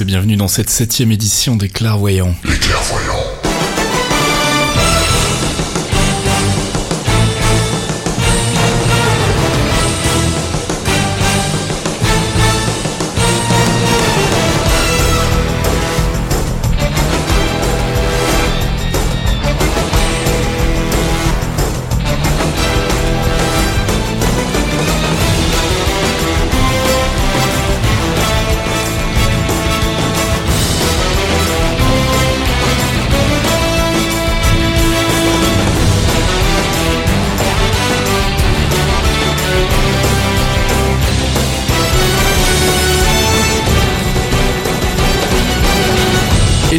et bienvenue dans cette septième édition des Clairvoyants. Les clairvoyants.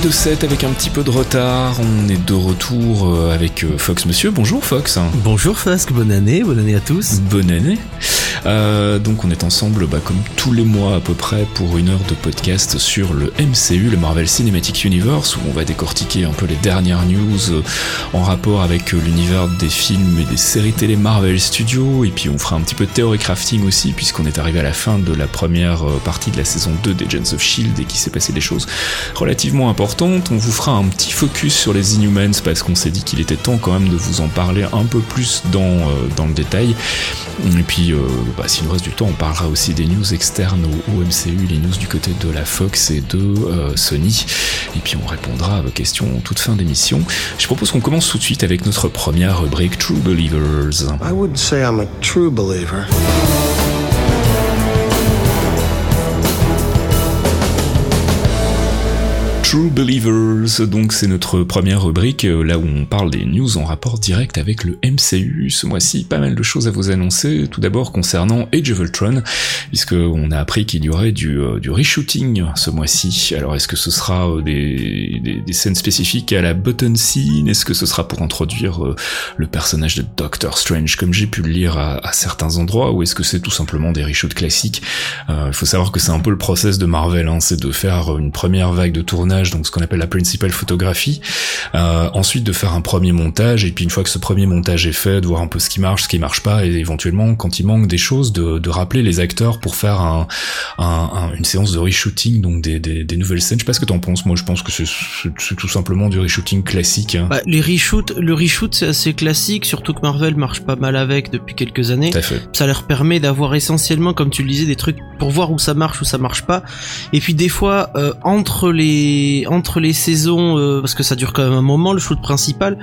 De 7 avec un petit peu de retard, on est de retour euh, avec euh, Fox Monsieur. Bonjour Fox. Bonjour Fasque, bonne année, bonne année à tous. Bonne année. Euh, donc on est ensemble bah, comme tous les mois à peu près pour une heure de podcast sur le MCU, le Marvel Cinematic Universe, où on va décortiquer un peu les dernières news euh, en rapport avec euh, l'univers des films et des séries télé Marvel Studios, et puis on fera un petit peu de théorie crafting aussi, puisqu'on est arrivé à la fin de la première euh, partie de la saison 2 des Agents of Shield et qu'il s'est passé des choses relativement importantes. On vous fera un petit focus sur les Inhumans parce qu'on s'est dit qu'il était temps quand même de vous en parler un peu plus dans, dans le détail. Et puis, euh, bah, s'il nous reste du temps, on parlera aussi des news externes au, au MCU, les news du côté de la Fox et de euh, Sony. Et puis, on répondra à vos questions en toute fin d'émission. Je propose qu'on commence tout de suite avec notre première rubrique True Believers. I wouldn't say I'm a true believer. True Believers, donc c'est notre première rubrique, euh, là où on parle des news en rapport direct avec le MCU. Ce mois-ci, pas mal de choses à vous annoncer. Tout d'abord concernant Age of Ultron, puisque on a appris qu'il y aurait du, euh, du reshooting ce mois-ci. Alors est-ce que ce sera euh, des, des, des scènes spécifiques à la button scene? Est-ce que ce sera pour introduire le personnage de Doctor Strange, comme j'ai pu le lire à, à certains endroits, ou est-ce que c'est tout simplement des reshoots classiques? Il faut savoir que c'est un peu le process de Marvel, hein, c'est de faire une première vague de tournage donc ce qu'on appelle la principal photographie, euh, ensuite de faire un premier montage, et puis une fois que ce premier montage est fait, de voir un peu ce qui marche, ce qui marche pas, et éventuellement, quand il manque des choses, de, de rappeler les acteurs pour faire un, un- un- une séance de reshooting, donc des, des, des nouvelles scènes. Je sais pas ce que t'en penses, moi je pense que c'est tout simplement du reshooting classique. hein. Bah, les reshoots, le reshoot c'est assez classique, surtout que Marvel marche pas mal avec depuis quelques années. Fait. Ça leur permet d'avoir essentiellement, comme tu le disais, des trucs pour voir où ça marche, où ça marche pas. Et puis des fois, euh, entre les entre les saisons, euh, parce que ça dure quand même un moment, le shoot principal.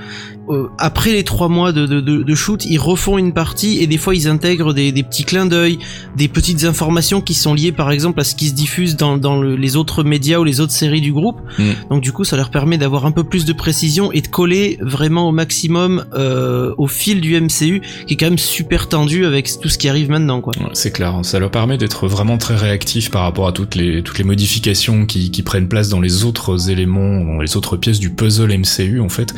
euh, après les trois mois de, de, de, de shoot, ils refont une partie et des fois ils intègrent des, des petits clins d'œil, des petites informations qui sont liées par exemple à ce qui se diffuse dans, dans le- les autres médias ou les autres séries du groupe. Mm. Donc du coup, ça leur permet d'avoir un peu plus de précision et de coller vraiment au maximum euh, au fil du MCU, qui est quand même super tendu avec tout ce qui arrive maintenant, quoi. Ouais, C'est clair, ça leur permet d'être vraiment très réactifs par rapport à toutes les, toutes les modifications qui, qui prennent place dans les autres éléments, dans les autres pièces du puzzle MCU en fait.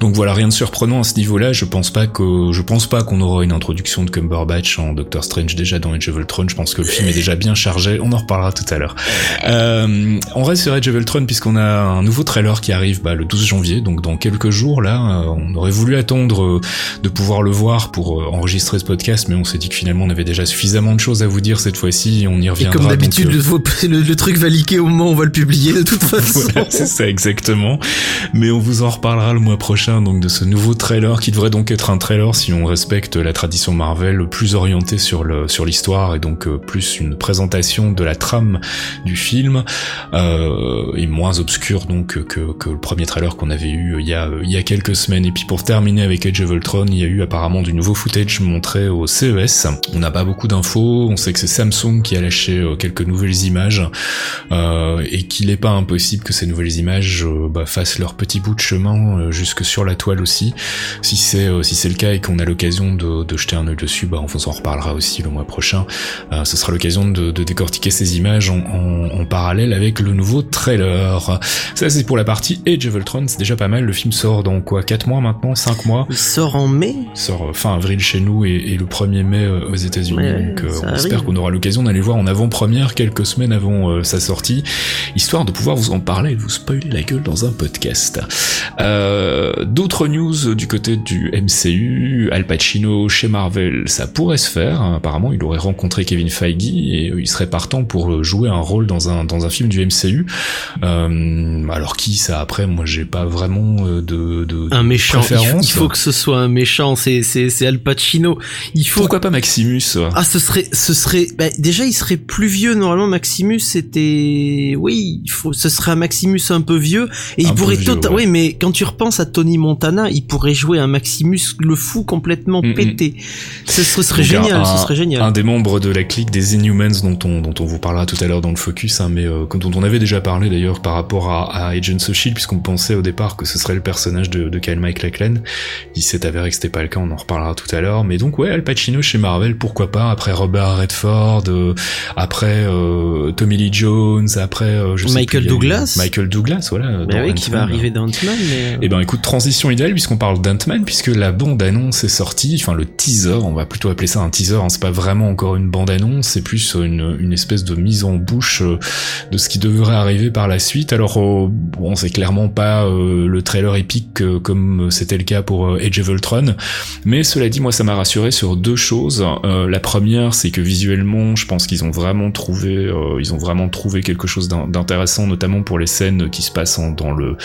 Donc voilà, rien de surprenant à ce niveau-là. Je pense pas que, je pense pas qu'on aura une introduction de Cumberbatch en Doctor Strange déjà dans Age of Ultron. Je pense que le film est déjà bien chargé. On en reparlera tout à l'heure. Euh, on reste sur Age of Ultron puisqu'on a un nouveau trailer qui arrive bah, le 12 janvier, donc dans quelques jours là. euh, on aurait voulu attendre euh, de pouvoir le voir pour euh, enregistrer ce podcast, mais on s'est dit que finalement on avait déjà suffisamment de choses à vous dire cette fois-ci. On y Et reviendra. comme d'habitude, euh, le, le- le truc va liquer au moment où on va le publier de toute façon. voilà, c'est ça exactement. Mais on vous en reparlera le mois prochain donc de ce nouveau trailer qui devrait donc être un trailer si on respecte la tradition Marvel plus orienté sur le sur l'histoire et donc euh, plus une présentation de la trame du film euh, et moins obscur donc que, que le premier trailer qu'on avait eu il y a il y a quelques semaines. Et puis pour terminer avec Age of Ultron, il y a eu apparemment du nouveau footage montré au CES. On n'a pas beaucoup d'infos. On sait que c'est Samsung qui a lâché euh, quelques nouvelles images euh, et qu'il n'est pas impossible que ces nouvelles images euh, bah, fassent leur petit bout de chemin euh, jusque sur la toile aussi. Si c'est euh, si c'est le cas et qu'on a l'occasion de, de jeter un œil dessus, bah, on vous en reparlera aussi le mois prochain. Ce sera l'occasion de, de décortiquer ces images en, en- en parallèle avec le nouveau trailer. Ça c'est pour la partie Age of Ultron, c'est déjà pas mal. Le film sort dans quoi? 4 mois maintenant? 5 mois? Il sort en mai? il sort fin avril chez nous et, et le 1er mai aux États-Unis. Ouais, donc on espère qu'on aura l'occasion d'aller voir en avant-première quelques semaines avant sa sortie, histoire de pouvoir vous en parler et vous spoiler la gueule dans un podcast. Euh, D'autres news du côté du MCU, Al Pacino chez Marvel, ça pourrait se faire. Apparemment, il aurait rencontré Kevin Feige et il serait partant pour jouer un rôle dans un dans un film du MCU. Euh, alors qui ça après, moi j'ai pas vraiment euh, de, de, un méchant. Il faut, que ce soit un méchant. C'est c'est c'est Al Pacino. Il faut. Pourquoi pas Maximus Ah, ce serait ce serait bah, déjà il serait plus vieux normalement. Maximus c'était oui, il faut ce serait un Maximus un peu vieux et il pourrait tout oui, mais quand tu repenses à Tony Montana, il pourrait jouer un Maximus le fou complètement pété. Ce, serait génial, un, ce serait génial. Un des membres de la clique des Inhumans dont on dont on vous parlera tout à l'heure dans le focus, hein, mais euh, dont on avait déjà parlé d'ailleurs par rapport à, à Agents of Shield, puisqu'on pensait au départ que ce serait le personnage de, de Kyle MacLachlan. Il s'est avéré que c'était pas le cas, on en reparlera tout à l'heure. Mais donc ouais, Al Pacino chez Marvel, pourquoi pas Après Robert Redford, euh, après euh, Tommy Lee Jones, après je Michael sais Douglas. Michael Douglas, voilà. Mais oui, qui va arriver dans Ant-Man. Mais... Eh ben écoute, transition idéale puisqu'on parle d'Ant-Man, puisque la bande annonce est sortie, enfin le teaser, on va plutôt appeler ça un teaser, hein, c'est pas vraiment encore une bande annonce, c'est plus une, une espèce de mise en bouche de ce qui devrait arriver par la suite. Alors bon, c'est clairement pas le trailer épique comme c'était le cas pour Age of Ultron, mais cela dit, moi ça m'a rassuré sur deux choses. Euh, la première, c'est que visuellement, je pense qu'ils ont vraiment trouvé, euh, ils ont vraiment trouvé quelque chose d'intéressant, notamment pour les scènes qui se passent dans le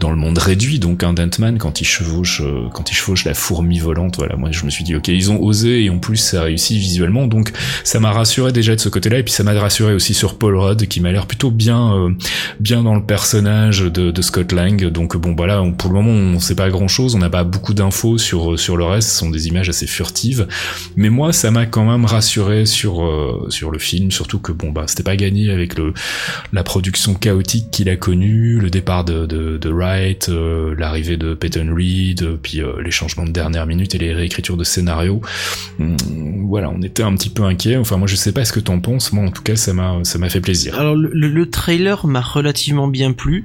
dans le monde réduit. Donc un Dantman quand il chevauche, euh, quand il chevauche la fourmi volante, voilà, moi je me suis dit ok, ils ont osé et en plus ça a réussi visuellement, donc ça m'a rassuré déjà de ce côté-là et puis ça m'a rassuré aussi sur Paul Rudd qui m'a l'air plutôt bien bien dans le personnage de, de Scott Lang. Donc bon voilà, pour le moment on sait pas grand chose, on n'a pas beaucoup d'infos sur sur le reste, ce sont des images assez furtives. Mais moi, ça m'a quand même rassuré sur euh, sur le film, surtout que bon bah c'était pas gagné avec le la production chaotique qu'il a connue, le départ de de, Wright, euh, l'arrivée de Peyton Reed, puis euh, les changements de dernière minute et les réécritures de scénario. Hum, voilà, on était un petit peu inquiet. Enfin moi je sais pas ce que t'en penses. Moi en tout cas ça m'a ça m'a fait plaisir. Alors le trailer m'a relativement bien plu,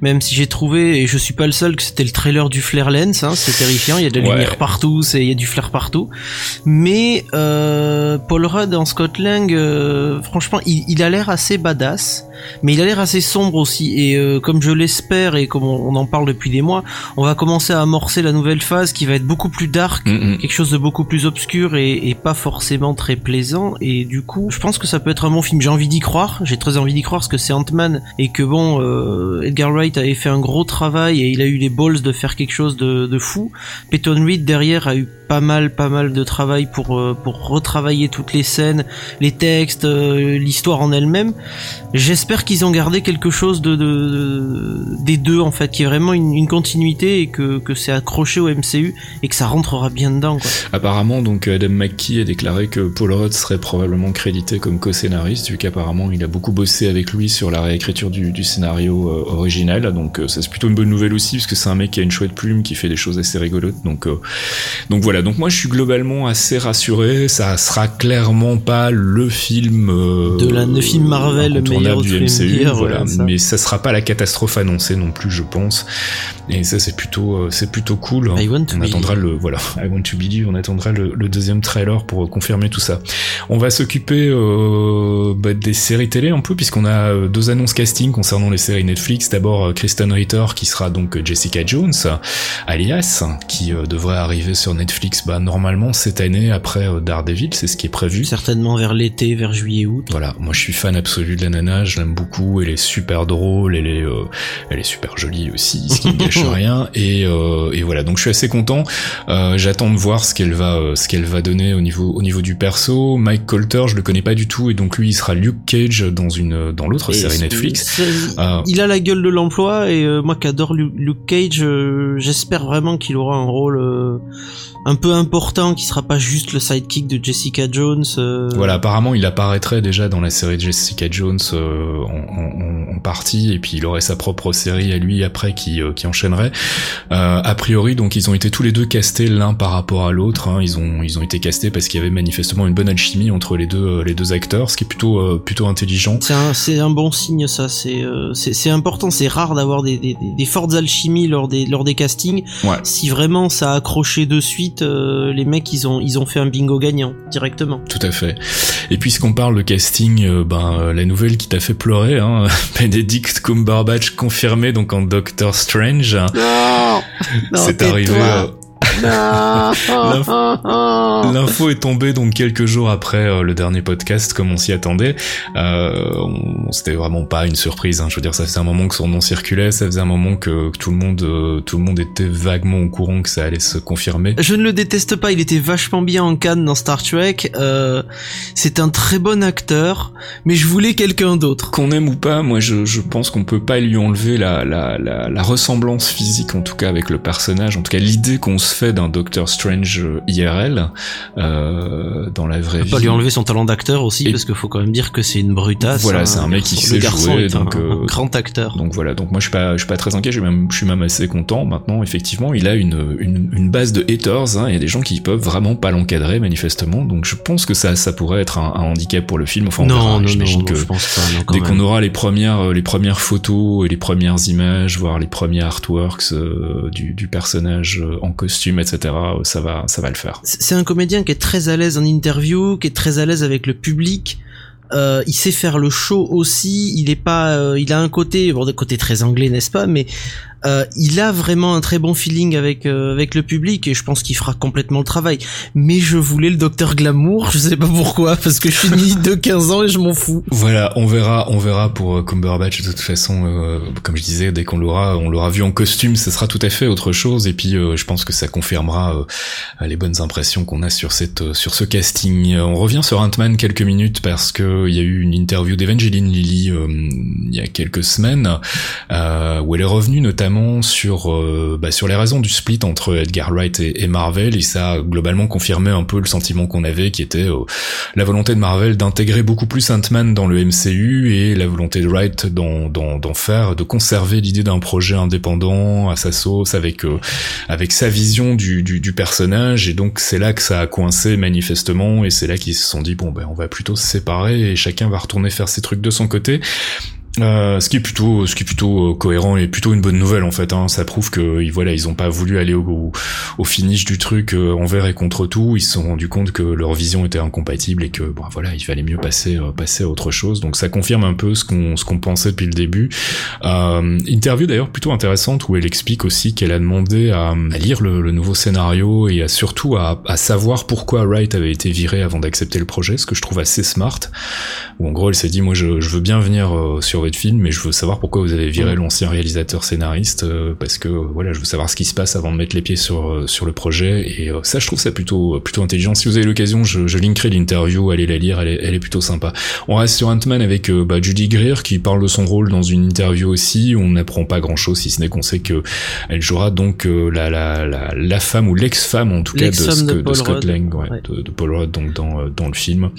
même si j'ai trouvé et je suis pas le seul que c'était le trailer du Flare Lens. Hein, c'est terrifiant. Il y a de la lumière partout, c'est il y a du flair partout. Mais euh, Paul Rudd en Scott Lang, euh, franchement, il, il a l'air assez badass mais il a l'air assez sombre aussi. Et euh, comme je l'espère et comme on, en parle depuis des mois, on va commencer à amorcer la nouvelle phase qui va être beaucoup plus dark, mm, mm. quelque chose de beaucoup plus obscur et, et, pas forcément très plaisant. Et du coup, je pense que ça peut être un bon film. J'ai envie d'y croire. J'ai très envie d'y croire parce que c'est Ant-Man et que bon, euh, Edgar Wright avait fait un gros travail et il a eu les balls de faire quelque chose de, fou. Peyton Reed derrière a eu pas mal, pas mal de travail pour euh, pour retravailler toutes les scènes, les textes, l'histoire en elle-même. J'espère qu'ils ont gardé quelque chose de, de, des deux en fait, qui est vraiment une, continuité et que, que c'est accroché au MCU et que ça rentrera bien dedans. Apparemment, donc Adam McKee a déclaré que Paul Rudd serait probablement crédité comme co-scénariste, vu qu'apparemment il a beaucoup bossé avec lui sur la réécriture du, du scénario euh, original. Donc euh, ça c'est plutôt une bonne nouvelle aussi, parce que c'est un mec qui a une chouette plume, qui fait des choses assez rigolotes. Donc euh, donc voilà. Donc moi je suis globalement assez rassuré. Ça sera clairement pas le film de la le film Marvel le meilleur du MCU, voilà. Mais ça sera pas la catastrophe annoncée non plus, je pense. Et ça, c'est plutôt, euh, c'est plutôt cool. on attendra le, voilà, I want to believe, on attendra le, deuxième trailer pour confirmer tout ça. On va s'occuper euh, bah, des séries télé un peu, puisqu'on a euh, deux annonces casting concernant les séries Netflix. D'abord, Kristen Ritter, qui sera donc Jessica Jones, alias, qui devrait arriver sur Netflix, bah, normalement cette année après Daredevil, c'est ce qui est prévu. Certainement vers l'été, vers juillet-août. Voilà, moi je suis fan absolu de la nana, je l'aime beaucoup, elle est super drôle, elle est, elle est super jolie aussi, ce qui ne gâche rien. Et, euh, et, voilà, donc je suis assez content. Euh, J'attends de voir ce qu'elle va, euh, ce qu'elle va donner au niveau, au niveau du perso. Mike Colter, je le connais pas du tout, et donc lui, il sera Luke Cage dans une, dans l'autre série Netflix. Euh, il a la gueule de l'emploi, et euh, moi qui adore Luke Cage, j'espère vraiment qu'il aura un rôle un peu important qui sera pas juste le sidekick de Jessica Jones. Euh. Voilà, apparemment il apparaîtrait déjà dans la série de Jessica Jones euh, en, en, partie et puis il aurait sa propre série à lui après qui, euh, qui enchaînerait. a priori donc ils ont été tous les deux castés l'un par rapport à l'autre. Hein. Ils ont ils ont été castés parce qu'il y avait manifestement une bonne alchimie entre les deux les deux acteurs, ce qui est plutôt plutôt intelligent. C'est un un bon signe ça. C'est c'est important. C'est rare d'avoir des, des, des fortes alchimies lors des lors des castings. Ouais. Si vraiment ça a accroché de suite euh, les mecs ils ont ils ont fait un bingo gagnant directement. Tout à fait. Et puisqu'on parle de casting, ben la nouvelle qui t'a fait pleurer, hein, Benedict Cumberbatch confirmé donc en Doctor Strange. Non, c'est arrivé. L'info est tombée donc quelques jours après euh, le dernier podcast, comme on s'y attendait. Euh, C'était vraiment pas une surprise. Hein. Je veux dire, ça faisait un moment que son nom circulait, ça faisait un moment que, tout le monde, euh, tout le monde était vaguement au courant que ça allait se confirmer. Je ne le déteste pas. Il était vachement bien en Cannes dans Star Trek. Euh, c'est un très bon acteur, mais je voulais quelqu'un d'autre. Qu'on aime ou pas, moi je, je pense qu'on peut pas lui enlever la, la, la, la ressemblance physique, en tout cas avec le personnage, en tout cas l'idée qu'on se fait d'un Doctor Strange IRL euh, dans la vraie vie. Pas lui enlever son talent d'acteur aussi, parce qu'il faut quand même dire que c'est une brutasse. Voilà, hein, c'est un mec qui sait jouer, donc un, euh, grand acteur. Donc voilà, donc moi je suis pas, je suis pas très inquiet, je suis même, je suis même assez content. Maintenant, effectivement, il a une, une, une base de haters. Hein, il y a des gens qui peuvent vraiment pas l'encadrer manifestement. Donc je pense que ça, ça pourrait être un, un handicap pour le film. Enfin, non, non, non, que je pense pas, dès qu'on aura les premières, les premières photos et les premières images, voire les premiers artworks euh, du, du personnage en costume, etc ça va, ça va le faire. C'est un comédien qui est très à l'aise en interview, qui est très à l'aise avec le public. Euh, il sait faire le show aussi. Il est pas, euh, il a un côté, bon, des côté très anglais, n'est-ce pas Mais euh, il a vraiment un très bon feeling avec euh, avec le public et je pense qu'il fera complètement le travail. Mais je voulais le docteur Glamour, je sais pas pourquoi, parce que je suis ni de 15 ans et je m'en fous. Voilà, on verra, on verra pour euh, Cumberbatch de toute façon. Euh, comme je disais, dès qu'on l'aura, on l'aura vu en costume, ce sera tout à fait autre chose. Et puis, je pense que ça confirmera les bonnes impressions qu'on a sur cette sur ce casting. on revient sur Ant-Man quelques minutes parce que il y a eu une interview d'Evangeline Lilly il y a quelques semaines où elle est revenue notamment sur euh, bah, sur les raisons du split entre Edgar Wright et, Marvel et ça a globalement confirmé un peu le sentiment qu'on avait qui était euh, la volonté de Marvel d'intégrer beaucoup plus Ant-Man dans le MCU et la volonté de Wright d'en faire de conserver l'idée d'un projet indépendant à sa sauce avec euh, avec sa vision du, du, du personnage. Et donc c'est là que ça a coincé manifestement et c'est là qu'ils se sont dit bon ben on va plutôt se séparer et chacun va retourner faire ses trucs de son côté euh, ce qui est plutôt, ce qui est plutôt euh, cohérent et plutôt une bonne nouvelle en fait. Hein. Ça prouve que voilà, ils ont pas voulu aller au, au, finish du truc euh, envers et contre tout. Ils se sont rendus compte que leur vision était incompatible et que bon voilà, il fallait mieux passer passer à autre chose. Donc ça confirme un peu ce qu'on ce qu'on pensait depuis le début. interview d'ailleurs plutôt intéressante où elle explique aussi qu'elle a demandé à, à lire le, le, nouveau scénario et surtout à, à savoir pourquoi Wright avait été viré avant d'accepter le projet, ce que je trouve assez smart. Où en gros elle s'est dit moi je, je veux bien venir sur de film, mais je veux savoir pourquoi vous avez viré l'ancien réalisateur scénariste, euh, parce que voilà, je veux savoir ce qui se passe avant de mettre les pieds sur euh, sur le projet. Et euh, ça, je trouve ça plutôt plutôt intelligent. Si vous avez l'occasion, je, je linkerai l'interview, allez la lire, elle est, elle est plutôt sympa. On reste sur Ant-Man avec bah, Judy Greer qui parle de son rôle dans une interview aussi. On n'apprend pas grand chose si ce n'est qu'on sait que elle jouera donc la, la, la, la femme ou l'ex-femme en tout cas de, de, Scott Lang, ouais, De, de, Paul Rudd donc dans dans le film.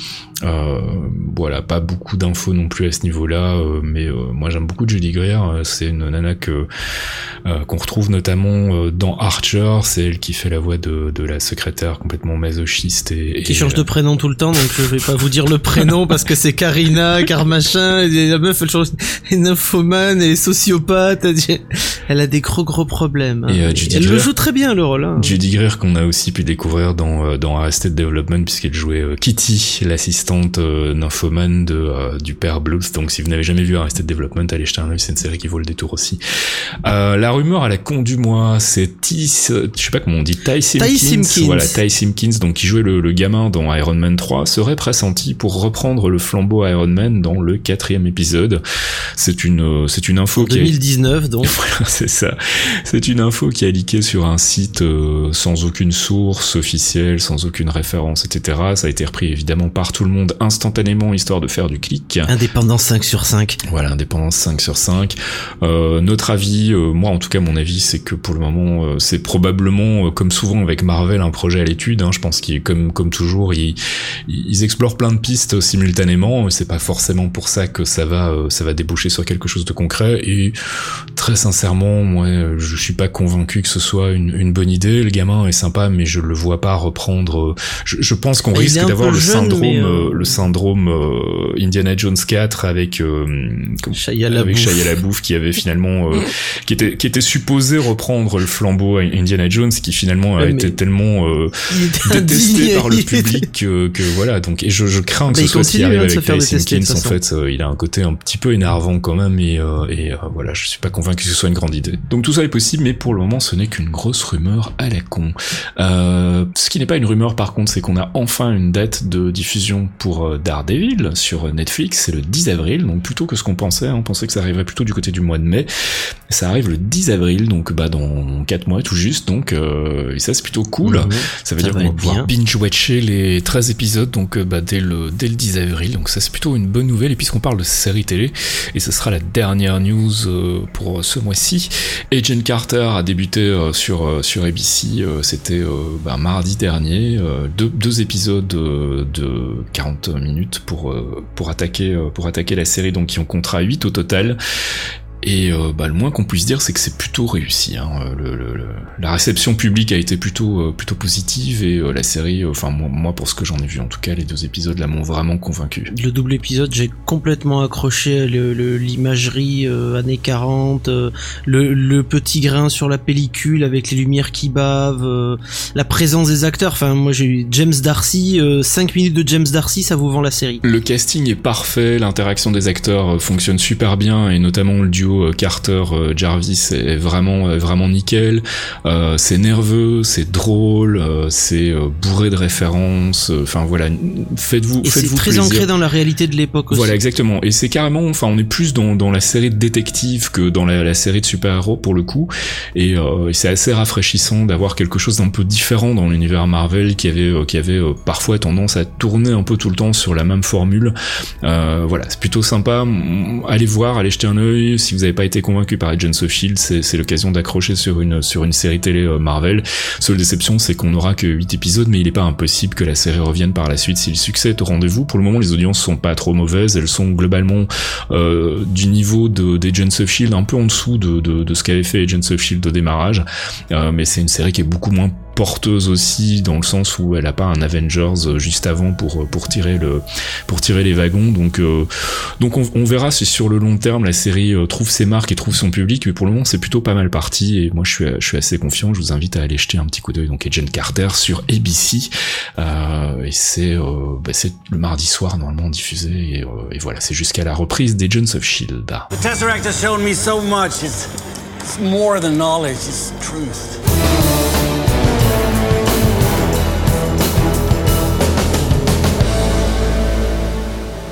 voilà, pas beaucoup d'infos non plus à ce niveau-là, mais mais euh, moi j'aime beaucoup Judy Greer. Euh, c'est une nana que euh, qu'on retrouve notamment dans Archer. C'est elle qui fait la voix de, de la secrétaire complètement masochiste et, qui change de prénom tout le temps. Donc je vais pas vous dire le prénom parce que c'est Karina, car machin. Et la meuf elle change et nymphomane et sociopathe. Elle a des gros gros problèmes. Hein. Et, elle le joue très bien le rôle. Hein. Judy Greer qu'on a aussi pu découvrir dans dans Arrested Development puisqu'elle jouait Kitty, l'assistante nymphomane de du père Bluth. Donc si vous n'avez jamais vu Arrested Development, allez jeter un oeil, c'est une série qui vaut le détour aussi. Euh, la rumeur à la con du mois, c'est Tis, je sais pas comment on dit, Ty Simpkins, voilà, Ty Simpkins, donc qui jouait le, le, gamin dans Iron Man 3, serait pressenti pour reprendre le flambeau Iron Man dans le quatrième épisode. C'est une, c'est une info en qui 2019 donc. voilà, c'est ça. C'est une info qui a leaké sur un site euh, sans aucune source officielle, sans aucune référence, etc. Ça a été repris évidemment par tout le monde instantanément histoire de faire du clic. Indépendance 5 sur 5. Voilà, indépendance 5 sur 5. Euh, notre avis, euh, moi en tout cas mon avis, c'est que pour le moment, euh, c'est probablement, euh, comme souvent avec Marvel, un projet à l'étude. Hein. Je pense qu'ils, comme comme toujours, ils, ils explorent plein de pistes simultanément. C'est pas forcément pour ça que ça va ça va déboucher sur quelque chose de concret. Et très sincèrement, moi, je suis pas convaincu que ce soit une, une bonne idée. Le gamin est sympa, mais je le vois pas reprendre. Je, je pense qu'on risque d'avoir le, syndrome, le syndrome, Indiana Jones 4 avec Shia avec. Shia LaBeouf qui avait finalement euh, qui était qui était supposé reprendre le flambeau à Indiana Jones qui finalement a été mais- tellement euh, détesté par le public que, que voilà. Donc et je, je crains que ce soit ce qui arrive hein, avec Tyson toute en fait euh, il a un côté un petit peu énervant quand même et, euh, et euh, voilà je suis pas convaincu que ce soit une grande idée. Donc tout ça est possible mais pour le moment ce n'est qu'une grosse rumeur à la con. Euh, ce qui n'est pas une rumeur par contre c'est qu'on a enfin une date de diffusion pour Daredevil sur Netflix c'est le 10 avril donc plutôt que ce qu'on pensait hein, on pensait que ça arriverait plutôt du côté du mois de mai. Ça arrive le 10 avril donc bah dans 4 mois tout juste. Donc euh, et ça c'est plutôt cool. Mhm. ça veut Ça dire qu'on va pouvoir binge-watcher les 13 épisodes donc euh, bah, dès, le, dès le 10 avril. Donc ça c'est plutôt une bonne nouvelle. Et puisqu'on parle de série télé et ce sera la dernière news euh, pour ce mois-ci. Agent Carter a débuté sur, sur ABC, c'était bah, mardi dernier, deux, deux épisodes de 40 minutes pour, pour, attaquer, pour attaquer la série donc qui en comptera 8 au total. Et euh, bah, le moins qu'on puisse dire, c'est que c'est plutôt réussi. Hein. Euh, Le, le- le- la réception publique a été plutôt euh, plutôt positive et euh, la série, enfin moi, moi pour ce que j'en ai vu en tout cas, les deux épisodes là m'ont vraiment convaincu. Le double épisode, j'ai complètement accroché l'imagerie années 40, euh, le, petit grain sur la pellicule avec les lumières qui bavent, la présence des acteurs. Enfin, moi j'ai eu James Darcy, 5 minutes de James Darcy, ça vous vend la série. Le casting est parfait, l'interaction des acteurs fonctionne super bien et notamment le duo euh, Carter-Jarvis est vraiment est vraiment nickel. Euh, c'est nerveux, c'est drôle, euh, c'est euh, bourré de références. euh, Enfin voilà, faites-vous faites-vous très plaisir. ancré dans la réalité de l'époque aussi. Voilà, exactement. Et c'est carrément, enfin, on est plus dans, dans la série de détectives que dans la, la série de super-héros pour le coup. Et, euh, et c'est assez rafraîchissant d'avoir quelque chose d'un peu différent dans l'univers Marvel qui avait, euh, qui avait euh, parfois tendance à tourner un peu tout le temps sur la même formule. Euh, voilà, c'est plutôt sympa. Allez voir, allez jeter un œil. Si vous n'avez pas été convaincu par Agents of Shield, c'est l'occasion d'accrocher sur une, sur une série télé euh, Marvel. Seule déception, c'est qu'on n'aura que 8 épisodes, mais il n'est pas impossible que la série revienne par la suite si le succès est au rendez-vous. Pour le moment, les audiences sont pas trop mauvaises, elles sont globalement euh, du niveau de, d'Agents of Shield, un peu en dessous de, de, de ce qu'avait fait Agents of Shield au démarrage, Euh, mais c'est une série qui est beaucoup moins porteuse aussi dans le sens où elle a pas un Avengers euh, juste avant pour pour tirer le pour tirer les wagons. Donc euh, donc on, on verra si sur le long terme la série euh, trouve ses marques et trouve son public. Mais pour le moment c'est plutôt pas mal parti. Et moi je suis je suis assez confiant. Je vous invite à aller jeter un petit coup d'œil donc Agent Carter sur ABC euh, et c'est euh, bah, c'est le mardi soir normalement diffusé. Et, euh, voilà c'est jusqu'à la reprise of Shield more than knowledge, it's truth.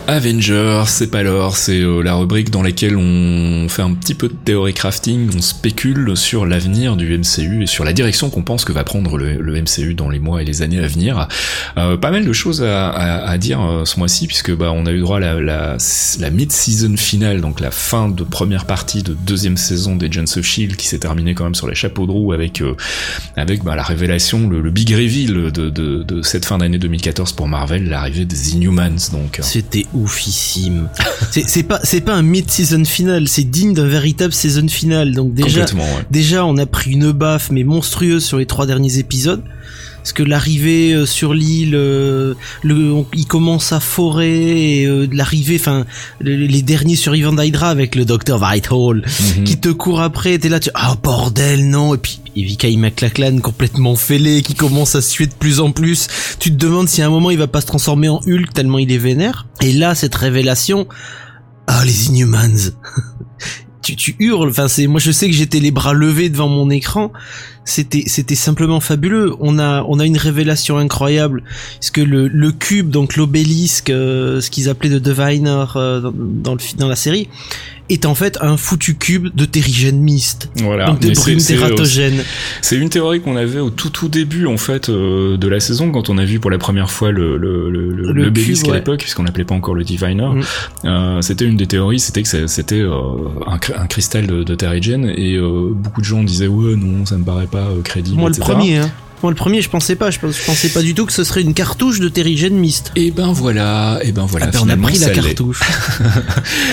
Avengers, c'est pas l'or, c'est euh, la rubrique dans laquelle on fait un petit peu de théorie crafting, on spécule sur l'avenir du MCU et sur la direction qu'on pense que va prendre le, MCU dans les mois et les années à venir. Euh, pas mal de choses à, dire euh, ce mois-ci puisque bah on a eu droit à la, mid-season finale, donc la fin de première partie de deuxième saison des Agents of Shield qui s'est terminée quand même sur les chapeaux de roue avec avec bah, la révélation, le, big reveal de, de, de cette fin d'année 2014 pour Marvel, l'arrivée des Inhumans donc. Oufissime. c'est pas c'est pas un mid-season final, c'est digne d'un véritable season final. Donc déjà ouais. déjà on a pris une baffe mais monstrueuse sur les trois derniers épisodes. Parce que l'arrivée euh, sur l'île, euh, le, on- il commence à forer, et euh, l'arrivée, enfin, le- les derniers survivants d'Hydra avec le docteur Whitehall, Mhm. qui te court après, t'es là, tu, ah bordel, non, et puis, et Vikaï McLachlan complètement fêlé, qui commence à suer de plus en plus, tu te demandes si à un moment il va pas se transformer en Hulk tellement il est vénère, et là, cette révélation, ah, les Inhumans tu, tu hurles. Enfin, c'est moi je sais que j'étais les bras levés devant mon écran. C'était c'était simplement fabuleux. On a on a une révélation incroyable. Parce que le, le cube, donc l'obélisque, euh, ce qu'ils appelaient de Diviner euh, dans, dans le dans la série, est en fait un foutu cube de terrigène mist. Voilà. donc de c'est- brume euh, tératogène. C'est une théorie qu'on avait au tout tout début en fait euh, de la saison quand on a vu pour la première fois le le le, le, Le cube, à ouais. l'époque puisqu'on l'appelait pas encore le Diviner. Mm. Euh, c'était une des théories, c'était que c'était euh, un, un cristal de, de Terrigen et euh, beaucoup de gens disaient ouais non ça me paraît pas euh, crédible. Moi le premier. Hein. Moi, le premier, je pensais pas. Je, pensais pas du tout que ce serait une cartouche de Terrigen Mist. Et ben voilà, et ben voilà. Ah ben, on a pris la cartouche.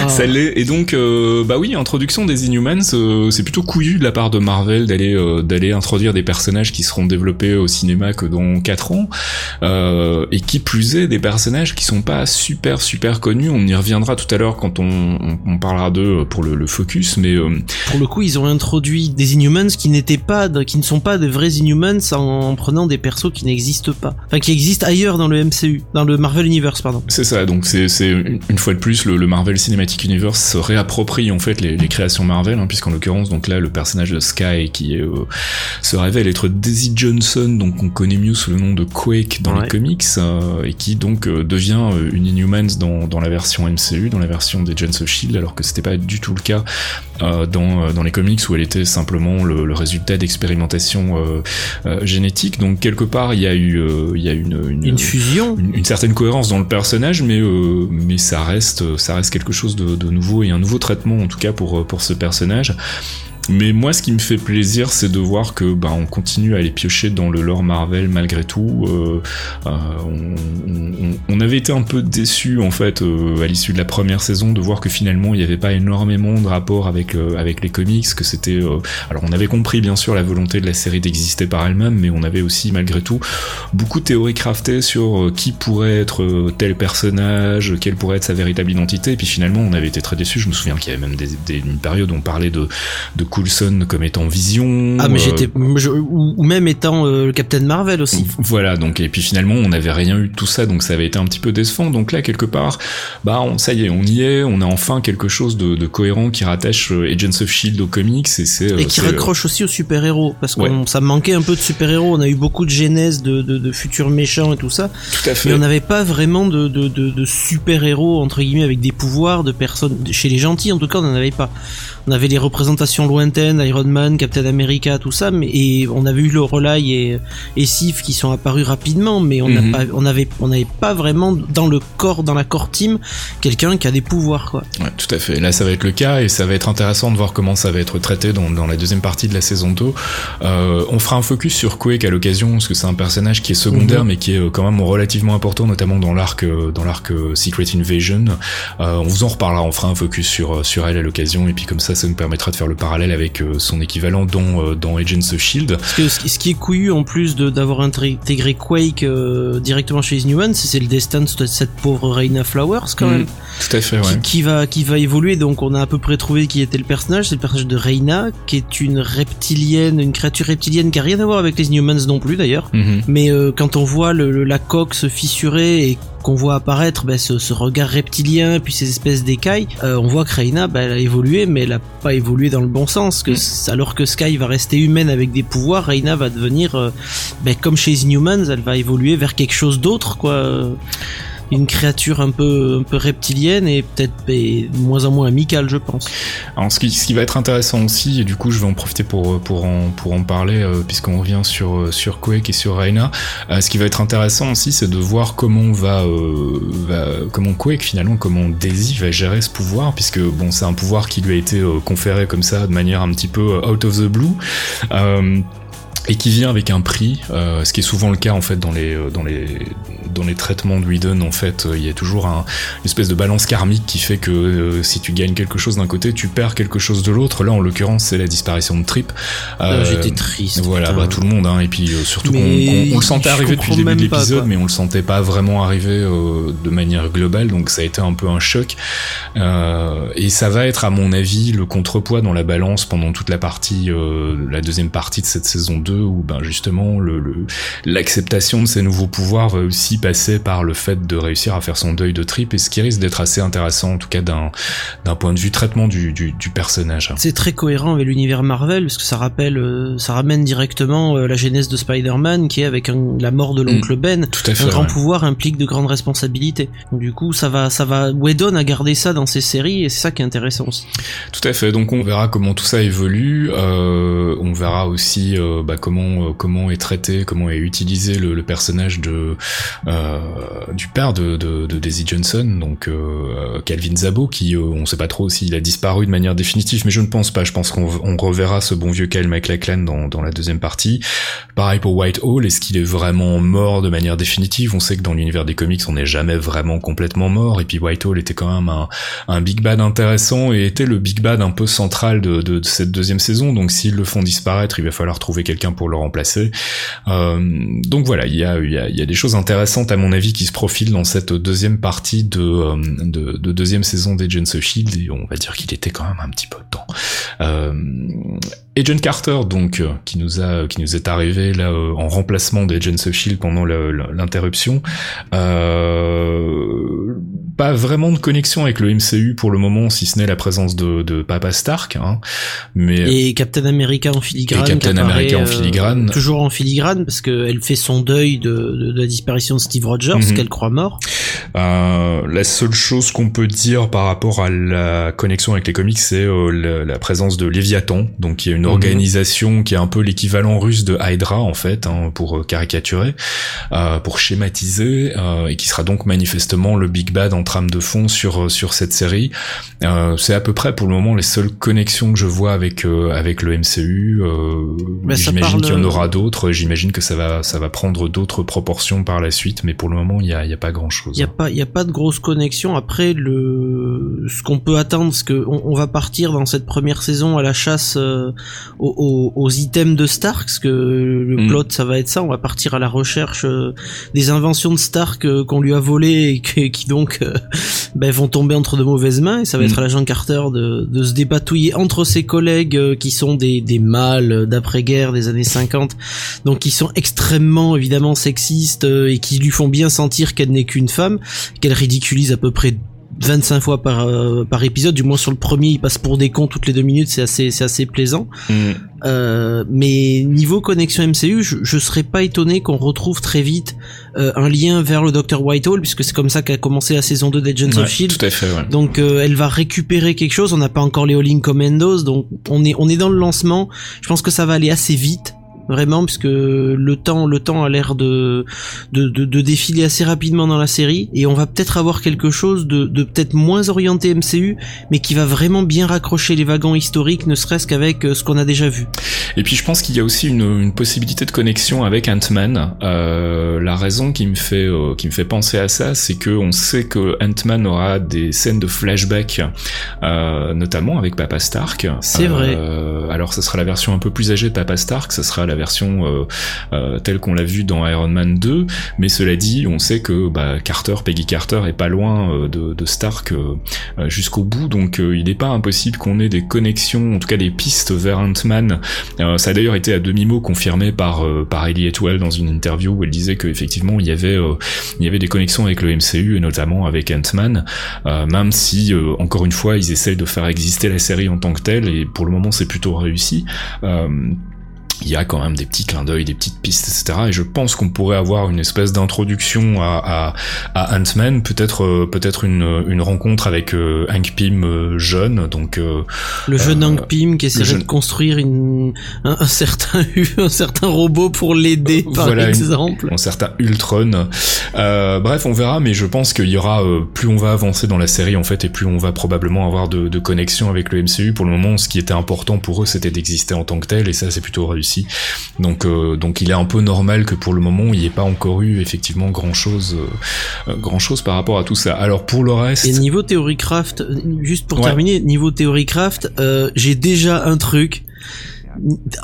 Ah. Ça l'est. Et donc, euh, bah oui, introduction des Inhumans, euh, c'est plutôt couillu de la part de Marvel d'aller euh, d'aller introduire des personnages qui seront développés au cinéma que dans 4 ans, et qui plus est des personnages qui sont pas super super connus. On y reviendra tout à l'heure quand on, on, parlera d'eux pour le, le, focus, mais pour le coup, ils ont introduit des Inhumans qui n'étaient pas, qui ne sont pas de vrais Inhumans en prenant des persos qui n'existent pas, enfin qui existent ailleurs dans le MCU, dans le Marvel Universe, pardon. C'est ça. Donc c'est c'est une fois de plus le, Marvel Cinematic Universe se réapproprie en fait les, les créations Marvel, hein, puisqu'en l'occurrence donc là le personnage de Sky qui est, euh, se révèle être Daisy Johnson, donc on connaît mieux sous le nom de Quake dans les comics, euh, et qui donc euh, devient une Inhumans dans, dans la version MCU, dans la version des Agents of Shield, alors que c'était pas du tout le cas dans, dans les comics où elle était simplement le, le résultat d'expérimentation génétique. Donc quelque part il y a eu il y a une, une, une fusion, une, une, certaine cohérence dans le personnage, mais mais ça reste ça reste quelque chose de, de nouveau et un nouveau traitement en tout cas pour pour ce personnage. Mais moi, ce qui me fait plaisir, c'est de voir que bah, on continue à aller piocher dans le lore Marvel malgré tout. Euh, euh, on, on, on, avait été un peu déçus en fait euh, à l'issue de la première saison de voir que finalement il n'y avait pas énormément de rapport avec euh, avec les comics, que c'était. Euh, alors on avait compris bien sûr la volonté de la série d'exister par elle-même, mais on avait aussi malgré tout beaucoup de théories craftées sur qui pourrait être tel personnage, quelle pourrait être sa véritable identité. Et puis finalement, on avait été très déçus. Je me souviens qu'il y avait même des, des, une période où on parlait de, de Coulson comme étant Vision. Ah mais j'étais ou, même étant euh, le Captain Marvel aussi. Voilà donc et puis finalement on n'avait rien eu de tout ça donc ça avait été un petit peu décevant donc là quelque part bah on, ça y est on y est on a enfin quelque chose de, de cohérent qui rattache euh, Agents of Shield aux comics et c'est et qui raccroche aussi aux super héros parce que ça manquait un peu de super héros on a eu beaucoup de genèse de, de, de futurs méchants et tout ça. Tout à fait. Mais on n'avait pas vraiment de, de, de, de super héros entre guillemets avec des pouvoirs de personnes chez les gentils en tout cas on n'en avait pas on avait les représentations lointaines, Iron Man, Captain America, tout ça, mais et on avait eu le Relay et, et Sif qui sont apparus rapidement, mais on Mhm. pas, on avait, on n'avait pas vraiment dans le corps, dans la core team, quelqu'un qui a des pouvoirs, quoi. Ouais, tout à fait. Là, ça va être le cas et ça va être intéressant de voir comment ça va être traité dans, dans la deuxième partie de la saison 2. Euh, on fera un focus sur Quake à l'occasion parce que c'est un personnage qui est secondaire Mhm. mais qui est euh, quand même relativement important, notamment dans l'arc euh, dans l'arc Secret Invasion. Euh, on vous en reparlera. On fera un focus sur sur elle à l'occasion et puis comme ça, ça nous permettra de faire le parallèle avec euh, son équivalent dans euh, dans Agents of Shield. Parce que ce qui- qui est couillu en plus d'avoir intégré Quake euh, directement chez les Newmans, c'est le destin de cette pauvre Reina Flowers quand Mhm. même. Tout à fait. Ouais. qui, qui va qui va évoluer donc on a à peu près trouvé qui était le personnage c'est le personnage de Reina qui est une reptilienne une créature reptilienne qui a rien à voir avec les Newmans non plus d'ailleurs Mhm. mais euh, quand on voit le, le- la coque se fissurer et qu'on voit apparaître ben, ce, ce regard reptilien puis ces espèces d'écailles euh, on voit que Reina ben, elle a évolué mais elle a pas évolué dans le bon sens que Mm. alors que Sky va rester humaine avec des pouvoirs Reina va devenir euh, ben, comme chez les Newmans elle va évoluer vers quelque chose d'autre quoi euh, une créature un peu un peu reptilienne et peut-être de moins en moins amicale je pense Alors ce qui, va être intéressant aussi, et du coup je vais en profiter pour, pour, en, pour en parler, euh, puisqu'on revient sur, euh, sur Quake et sur Reina, euh, ce qui va être intéressant aussi c'est de voir comment va, euh, va comment Quake finalement, comment Daisy va gérer ce pouvoir, puisque bon c'est un pouvoir qui lui a été conféré comme ça de manière un petit peu out of the blue. Et qui vient avec un prix, euh, ce qui est souvent le cas en fait dans les euh, dans les dans les traitements de Whedon en fait, euh, il y a toujours un, une espèce de balance karmique qui fait que euh, si tu gagnes quelque chose d'un côté, tu perds quelque chose de l'autre. Là en l'occurrence, c'est la disparition de Trip. Euh, j'étais triste Voilà, putain. bah, tout le monde, hein, et puis euh, surtout qu'on on le sentait arriver depuis le début de l'épisode, mais on le sentait pas vraiment arriver euh, de manière globale, donc ça a été un peu un choc. Euh, et ça va être, à mon avis, le contrepoids dans la balance pendant toute la partie, euh, la deuxième partie de cette saison 2, où ben justement le l'acceptation de ces nouveaux pouvoirs va aussi passer par le fait de réussir à faire son deuil de trip, et ce qui risque d'être assez intéressant, en tout cas d'un d'un point de vue traitement du, du, du personnage. c'est très cohérent avec l'univers Marvel parce que ça rappelle euh, ça ramène directement euh, la genèse de Spider-Man qui est avec un- la mort de l'oncle Ben Tout à fait. un grand ouais. pouvoir implique de grandes responsabilités. Donc, du coup, ça va, ça va. Whedon a gardé ça dans ses séries et c'est ça qui est intéressant aussi. Tout à fait. Donc on verra comment tout ça évolue. Euh, on verra aussi euh, bah, comment euh, comment est traité, comment est utilisé le, le personnage de euh, du père de, de, de Daisy Johnson, donc euh, Calvin Zabo, qui on sait pas trop s'il a disparu de manière définitive, mais je ne pense pas. Je pense qu'on on reverra ce bon vieux Kyle MacLachlan dans, dans la deuxième partie. Pareil pour White Hall, est-ce qu'il est vraiment mort de manière définitive? On sait que dans l'univers des comics, on n'est jamais vraiment complètement mort. Et puis White Hall était quand même un, un big bad intéressant et était le big bad un peu central de, de, de cette deuxième saison. Donc s'ils le font disparaître, il va falloir trouver quelqu'un pour le remplacer. Euh, donc voilà, il y a, y, a, y a des choses intéressantes à mon avis qui se profilent dans cette deuxième partie de, euh, de, de deuxième saison d'Agents of Shield et on va dire qu'il était quand même un petit peu de temps. Euh, Agent Carter donc euh, qui nous a qui nous est arrivé là euh, en remplacement d'Agents of Shield pendant l'interruption euh, pas vraiment de connexion avec le MCU pour le moment si ce n'est la présence de, de Papa Stark hein, mais et Captain America en filigrane et Captain America en filigrane. euh, toujours en filigrane parce que elle fait son deuil de, de, de la disparition de Steve Rogers mm -hmm. qu'elle croit mort. Euh, la seule chose qu'on peut dire par rapport à la connexion avec les comics c'est la, la, présence de Léviathan donc y a une une mhm. organisation qui est un peu l'équivalent russe de Hydra en fait, hein, pour euh, caricaturer, euh, pour schématiser, euh, et qui sera donc manifestement le big bad en trame de fond sur sur cette série. c'est à peu près pour le moment les seules connexions que je vois avec avec le MCU. j'imagine qu'il y en aura d'autres. J'imagine que ça va ça va prendre d'autres proportions par la suite, mais pour le moment il y a, y a pas grand chose. Il y a pas il y a pas de grosse connexion. Après le ce qu'on peut attendre, c'est que on, on, va partir dans cette première saison à la chasse aux, aux, items de Stark, parce que le mm. plot ça va être ça, on va partir à la recherche euh, des inventions de Stark euh, qu'on lui a volées et qui donc ben, vont tomber entre de mauvaises mains, et ça va mm. être à l'agent Carter de, de se dépatouiller entre ses collègues qui sont des, des mâles d'après-guerre des années 50, donc qui sont extrêmement évidemment sexistes et qui lui font bien sentir qu'elle n'est qu'une femme, qu'elle ridiculise à peu près 25 fois par euh, par épisode du moins sur le premier il passe pour des cons toutes les deux minutes c'est assez c'est assez plaisant mm. euh, mais niveau connexion MCU je, je serais pas étonné qu'on retrouve très vite euh, un lien vers le Dr Whitehall puisque c'est comme ça qu'a commencé la saison 2 d'Agents ouais, of Shield tout à fait, ouais. donc euh, elle va récupérer quelque chose on n'a pas encore les All Commandos donc on est on est dans le lancement je pense que ça va aller assez vite vraiment puisque le temps le temps a l'air de de, de de, défiler assez rapidement dans la série. Et on va peut-être avoir quelque chose de, de peut-être moins orienté MCU mais qui va vraiment bien raccrocher les wagons historiques ne serait-ce qu'avec euh, ce qu'on a déjà vu. Et puis je pense qu'il y a aussi une, une, possibilité de connexion avec Ant-Man. Euh, la raison qui me fait euh, qui me fait penser à ça c'est que on sait que Ant-Man aura des scènes de flashback euh, notamment avec Papa Stark. C'est vrai. Euh, alors ce sera la version un peu plus âgée de Papa Stark ce sera la version euh, euh, telle qu'on l'a vu dans Iron Man 2, mais cela dit, on sait que bah, Carter, Peggy Carter est pas loin euh, de, de, Stark jusqu'au bout, donc il n'est pas impossible qu'on ait des connexions, en tout cas des pistes vers Ant-Man. ça a d'ailleurs été à demi-mot confirmé par, par Ellie Atwell dans une interview où elle disait qu'effectivement il y avait il y avait des connexions avec le MCU et notamment avec Ant-Man, même si encore une fois ils essayent de faire exister la série en tant que telle et pour le moment c'est plutôt réussi il y a quand même des petits clins d'œil, des petites pistes, etc. Et je pense qu'on pourrait avoir une espèce d'introduction à, à, à Ant-Man, peut-être euh, peut-être une, une rencontre avec euh, Hank Pym euh, jeune, donc euh, le jeune Hank Pym qui essaierait jeune... de construire une, un, un, certain un certain robot pour l'aider, par voilà exemple, une, un certain Ultron. bref, on verra, mais je pense qu'il y aura plus on va avancer dans la série en fait, et plus on va probablement avoir de, de connexion avec le MCU. Pour le moment, ce qui était important pour eux, c'était d'exister en tant que tel, et ça, c'est plutôt donc, euh, donc il est un peu normal que pour le moment il n'y ait pas encore eu effectivement grand chose, euh, grand chose par rapport à tout ça. Alors pour le reste. Et niveau théorie craft, juste pour ouais. terminer, niveau théorie craft, euh, j'ai déjà un truc.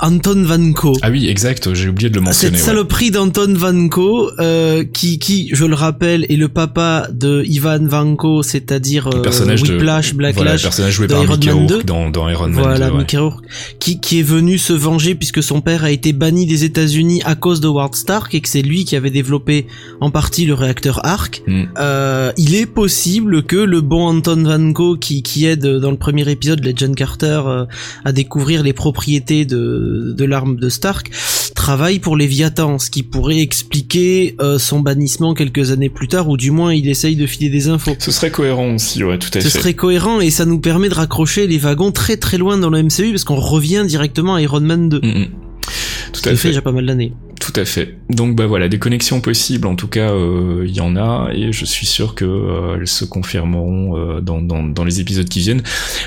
Anton Vanko. Ah oui, exact, j'ai oublié de le mentionner. Cette saloperie ouais. d'Anton Vanko, euh, qui, qui, je le rappelle, est le papa de Ivan Vanko, c'est-à-dire euh, Whiplash, de, Blacklash, voilà, le personnage joué par Mickey Rourke dans, dans Iron Man voilà, 2. Ouais. Mickey Rourke, qui, qui est venu se venger puisque son père a été banni des États-Unis à cause de Ward Stark et que c'est lui qui avait développé en partie le réacteur Arc. Mm. Euh, il est possible que le bon Anton Vanko, qui, qui aide dans le premier épisode Legend Carter euh, à découvrir les propriétés de, de l'arme de Stark travaille pour Léviathan, ce qui pourrait expliquer euh, son bannissement quelques années plus tard, ou du moins il essaye de filer des infos. Ce serait cohérent aussi, ouais, tout à ce fait. Ce serait cohérent et ça nous permet de raccrocher les wagons très très loin dans le MCU parce qu'on revient directement à Iron Man 2. Mm -hmm. Tout à fait. fait déjà pas mal d'années. Fait. Donc bah voilà, des connexions possibles, en tout cas, euh, il y en a, et je suis sûr que euh, elles se confirmeront euh, dans, dans, dans, les épisodes qui viennent.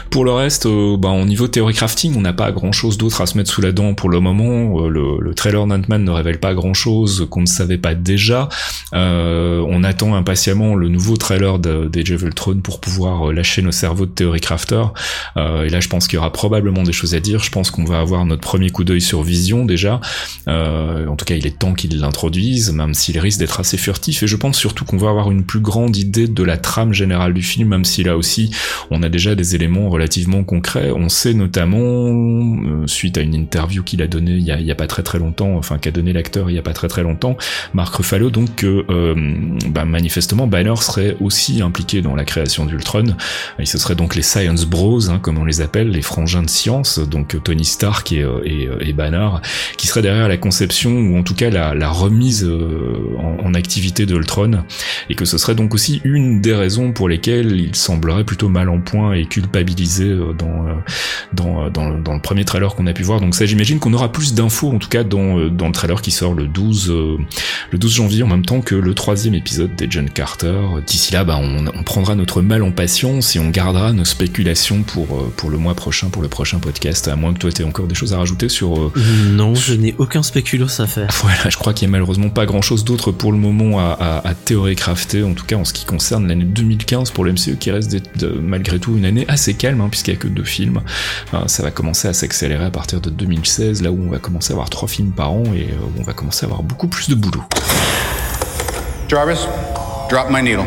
Pour le reste, bah, au niveau théorie crafting, on n'a pas grand-chose d'autre à se mettre sous la dent pour le moment. le, le trailer d'Ant-Man ne révèle pas grand-chose qu'on ne savait pas déjà. on attend impatiemment le nouveau trailer des Ultron pour pouvoir lâcher nos cerveaux de théorie crafter. et là, je pense qu'il y aura probablement des choses à dire. Je pense qu'on va avoir notre premier coup d'œil sur Vision déjà. en tout cas, il est temps qu'il l'introduise, même s'il risque d'être assez furtif. Et je pense surtout qu'on va avoir une plus grande idée de la trame générale du film, même si là aussi, on a déjà des éléments relativement concrets. On sait notamment, euh, suite à une interview qu'il a donnée il y a, pas très très longtemps, enfin qu'a donné l'acteur il y a pas très très longtemps, Mark Ruffalo, donc que euh, bah, manifestement Banner serait aussi impliqué dans la création d'Ultron. Et ce serait donc les Science Bros, hein, comme on les appelle, les frangins de science, donc Tony Stark et, euh, et, Banner, qui seraient derrière la conception ou en tout cas la, remise euh, en, activité de Ultron, et que ce serait donc aussi une des raisons pour lesquelles il semblerait plutôt mal en point et culpabilisé euh, dans, euh, dans, dans, dans le premier trailer qu'on a pu voir. Donc ça j'imagine qu'on aura plus d'infos en tout cas dans, dans le trailer qui sort le 12, le 12 janvier en même temps que le troisième épisode des John Carter. D'ici là, bah, on, on, prendra notre mal en patience et on gardera nos spéculations pour, pour le mois prochain, pour le prochain podcast, à moins que toi aies encore des choses à rajouter sur... Non, je n'ai aucun spéculos à faire. Voilà, je crois qu'il y a malheureusement pas grand chose d'autre pour le moment à, à, à théorie crafter, en tout cas en ce qui concerne l'année 2015 pour le MCU qui reste malgré tout une année assez calme, hein, puisqu'il n'y a que deux films. ça va commencer à s'accélérer à partir de 2016, là où on va commencer à avoir trois films par an et euh, où on va commencer à avoir beaucoup plus de boulot. Jarvis, drop my needle.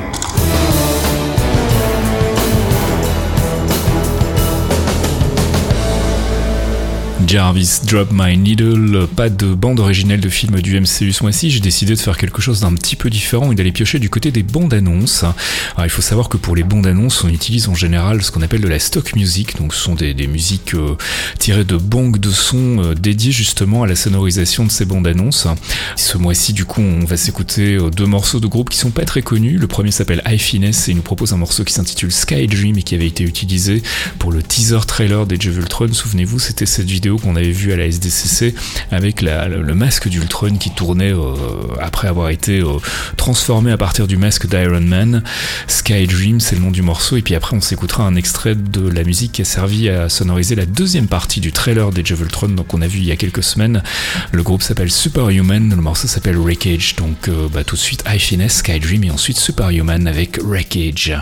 Jarvis Drop My Needle, pas de bande originelle de film du MCU ce mois-ci, j'ai décidé de faire quelque chose d'un petit peu différent et d'aller piocher du côté des bandes annonces. Alors il faut savoir que pour les bandes annonces, on utilise en général ce qu'on appelle de la stock music, donc ce sont des, musiques euh, tirées de banques de sons euh, dédiées justement à la sonorisation de ces bandes annonces. Ce mois-ci, du coup, on va s'écouter euh, deux morceaux de groupes qui sont pas très connus. Le premier s'appelle High Finesse et il nous propose un morceau qui s'intitule Sky Dream et qui avait été utilisé pour le teaser trailer des Ultron. Souvenez-vous, c'était cette vidéo qu'on avait vu à la SDCC avec le masque d'Ultron qui tournait euh, après avoir été euh, transformé à partir du masque d'Iron Man. Sky Dream, c'est le nom du morceau. Et puis après, on s'écoutera un extrait de la musique qui a servi à sonoriser la deuxième partie du trailer des of Ultron, donc on a vu il y a quelques semaines. Le groupe s'appelle Superhuman, le morceau s'appelle Wreckage. Donc euh, bah, tout de suite, I Finesse, Sky Dream et ensuite Superhuman avec Wreckage.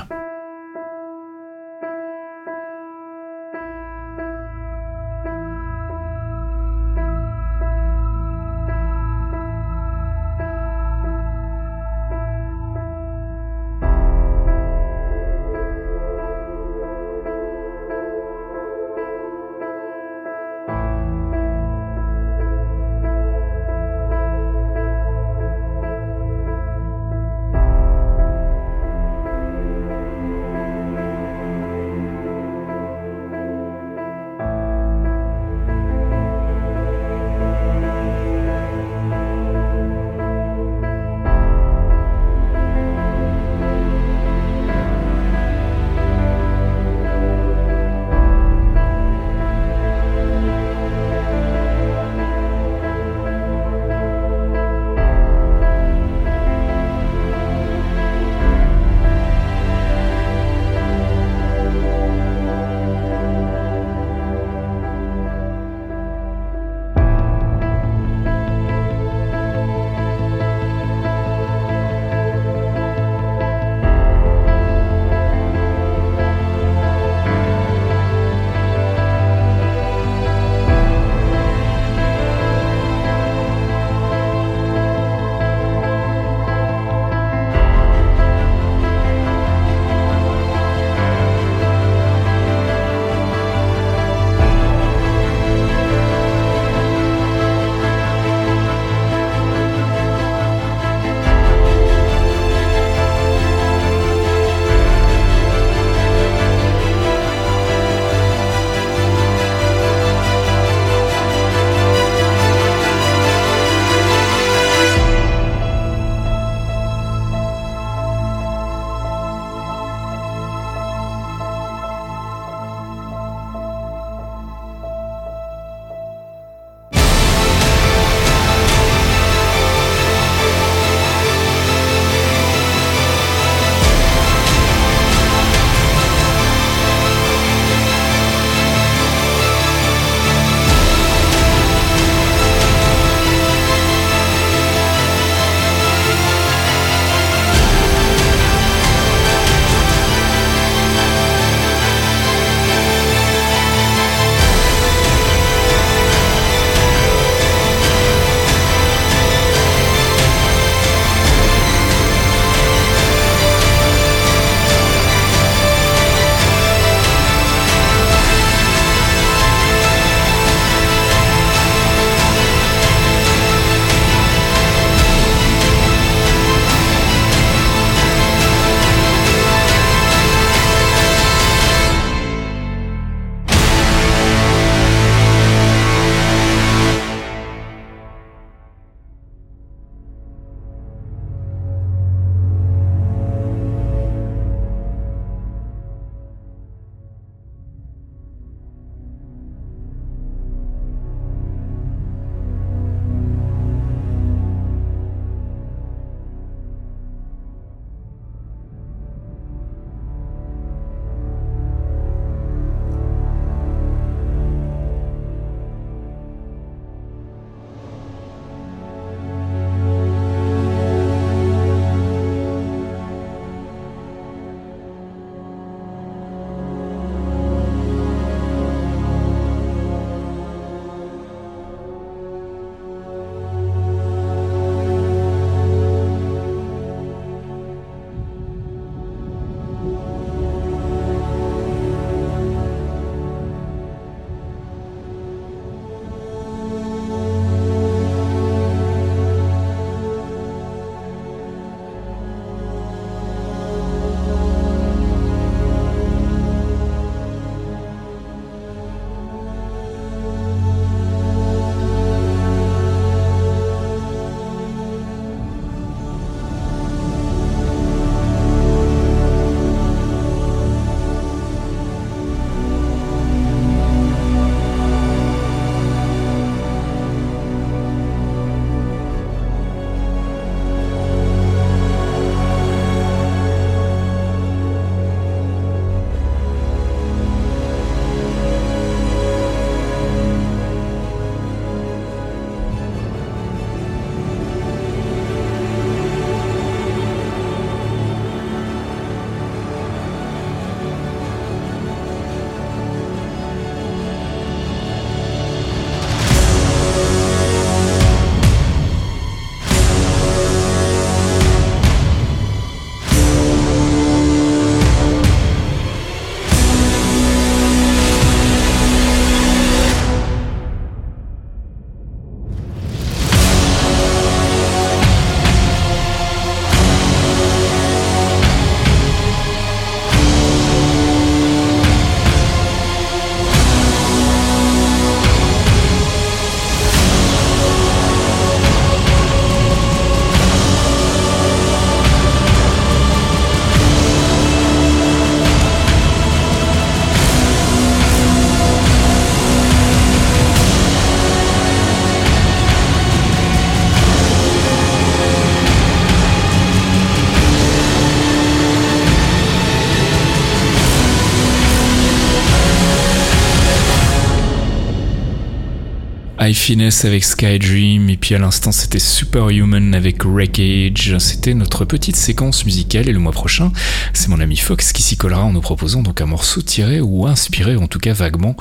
Finesse avec Skydream et puis à l'instant c'était Superhuman avec Wreckage. C'était notre petite séquence musicale et le mois prochain c'est mon ami Fox qui s'y collera en nous proposant donc un morceau tiré ou inspiré en tout cas vaguement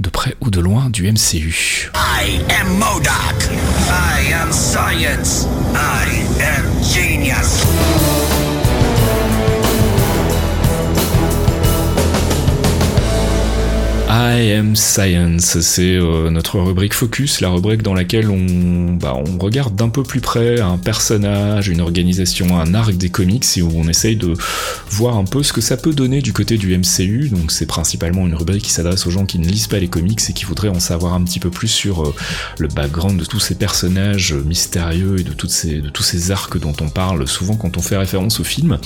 de près ou de loin du MCU. I am. I am science. I am genius. I am Science, c'est euh, notre rubrique Focus, la rubrique dans laquelle on, bah, on regarde d'un peu plus près un personnage, une organisation, un arc des comics et où on essaye de voir un peu ce que ça peut donner du côté du MCU. Donc c'est principalement une rubrique qui s'adresse aux gens qui ne lisent pas les comics et qui voudraient en savoir un petit peu plus sur euh, le background de tous ces personnages mystérieux et de tous ces arcs dont on parle souvent quand on fait référence au film.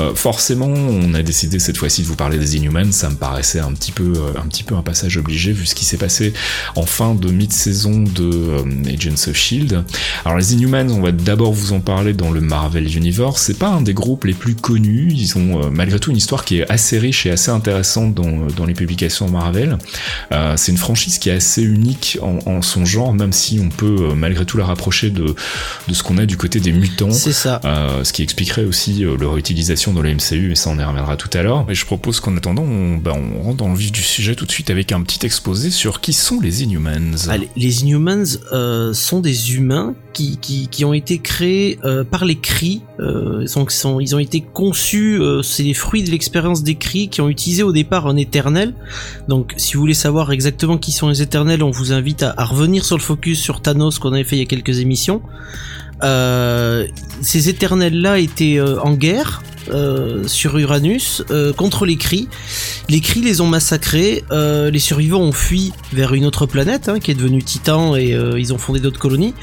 Euh, forcément, on a décidé cette fois-ci de vous parler des Inhumans, ça me paraissait un petit peu, un petit peu un passage obligé vu ce qui s'est passé en fin de mid-saison de euh, Agents of Shield. Alors les Inhumans, on va d'abord vous en parler dans le Marvel Universe. C'est pas un des groupes les plus connus. Ils ont euh, malgré tout une histoire qui est assez riche et assez intéressante dans, dans les publications Marvel. Euh, c'est une franchise qui est assez unique en, en, son genre, même si on peut euh, malgré tout la rapprocher de, de ce qu'on a du côté des mutants. C'est ça. ce qui expliquerait aussi leur utilisation dans le MCU, mais ça on y reviendra tout à l'heure. Et je propose qu'en attendant, on, bah, on rentre dans le vif du sujet tout de suite avec un petit exposé sur qui sont les Inhumans. Les Inhumans euh, sont des humains qui, qui, qui ont été créés euh, par les cris. Euh, sont, sont, ils ont été conçus, euh, c'est les fruits de l'expérience des cris qui ont utilisé au départ un éternel. Donc si vous voulez savoir exactement qui sont les éternels, on vous invite à, à revenir sur le focus sur Thanos qu'on avait fait il y a quelques émissions. Euh, ces éternels-là étaient euh, en guerre euh, sur Uranus contre les cris. Les cris les ont massacrés, les survivants ont fui vers une autre planète hein, qui est devenue Titan et ils ont fondé d'autres colonies.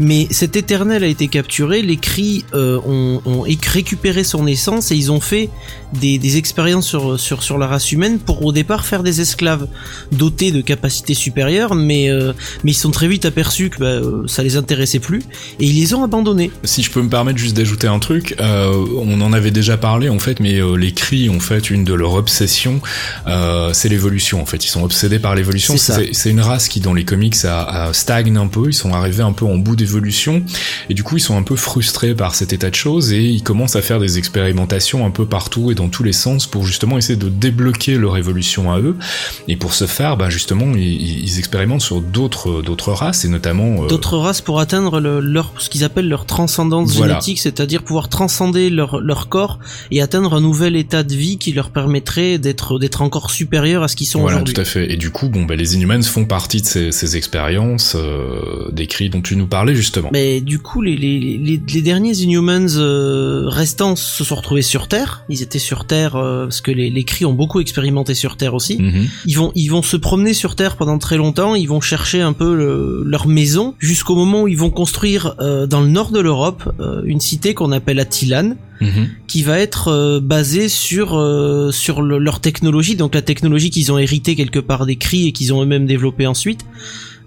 Mais cet éternel a été capturé, les cris euh, ont, ont, récupéré son essence et ils ont fait des, des, expériences sur, sur, sur la race humaine pour au départ faire des esclaves dotés de capacités supérieures, mais, euh, mais ils sont très vite aperçus que bah, ça les intéressait plus et ils les ont abandonnés. Si je peux me permettre juste d'ajouter un truc, on en avait déjà parlé en fait, mais les cris en fait une de leurs obsessions, c'est l'évolution en fait. Ils sont obsédés par l'évolution. C'est une race qui dans les comics a, a stagne un peu. Ils sont arrivés un peu en bout des évolution et du coup ils sont un peu frustrés par cet état de choses et ils commencent à faire des expérimentations un peu partout et dans tous les sens pour justement essayer de débloquer leur évolution à eux et pour ce faire bah justement ils, ils expérimentent sur d'autres d'autres races et notamment euh... d'autres races pour atteindre le, leur ce qu'ils appellent leur transcendance voilà. génétique c'est-à-dire pouvoir transcender leur leur corps et atteindre un nouvel état de vie qui leur permettrait d'être d'être encore supérieur à ce qu'ils sont voilà, aujourd'hui. tout à fait et du coup bon bah les Inhumans font partie de ces, ces expériences euh, décrites dont tu nous parlais justement. Mais du coup, les, les, les, les derniers Inhumans euh, restants se sont retrouvés sur Terre. Ils étaient sur Terre euh, parce que les, les Kree ont beaucoup expérimenté sur Terre aussi. -hmm. Ils vont ils vont se promener sur Terre pendant très longtemps. Ils vont chercher un peu le, leur maison jusqu'au moment où ils vont construire euh, dans le nord de l'Europe euh, une cité qu'on appelle Attilan. Mmh. qui va être euh, basée sur euh, sur le, leur technologie donc la technologie qu'ils ont hérité quelque part des cris et qu'ils ont eux-mêmes développé ensuite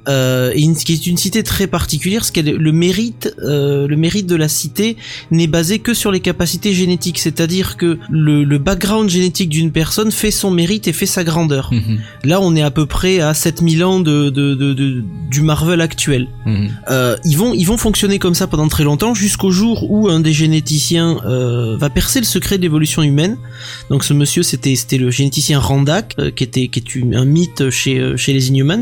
euh, et une, qui est une cité très particulière, parce que le mérite, euh, le mérite de la cité n'est basé que sur les capacités génétiques, c'est-à-dire que le, le, background génétique d'une personne fait son mérite et fait sa grandeur. Mmh. Là, on est à peu près à 7000 ans de, de, de, de du Marvel actuel. Mmh. Euh, ils vont, ils vont fonctionner comme ça pendant très longtemps, jusqu'au jour où un des généticiens euh, va percer le secret de l'évolution humaine. Donc, ce monsieur, c'était, c'était le généticien Randak, euh, qui était, qui est une, un mythe chez, euh, chez les Inhumans,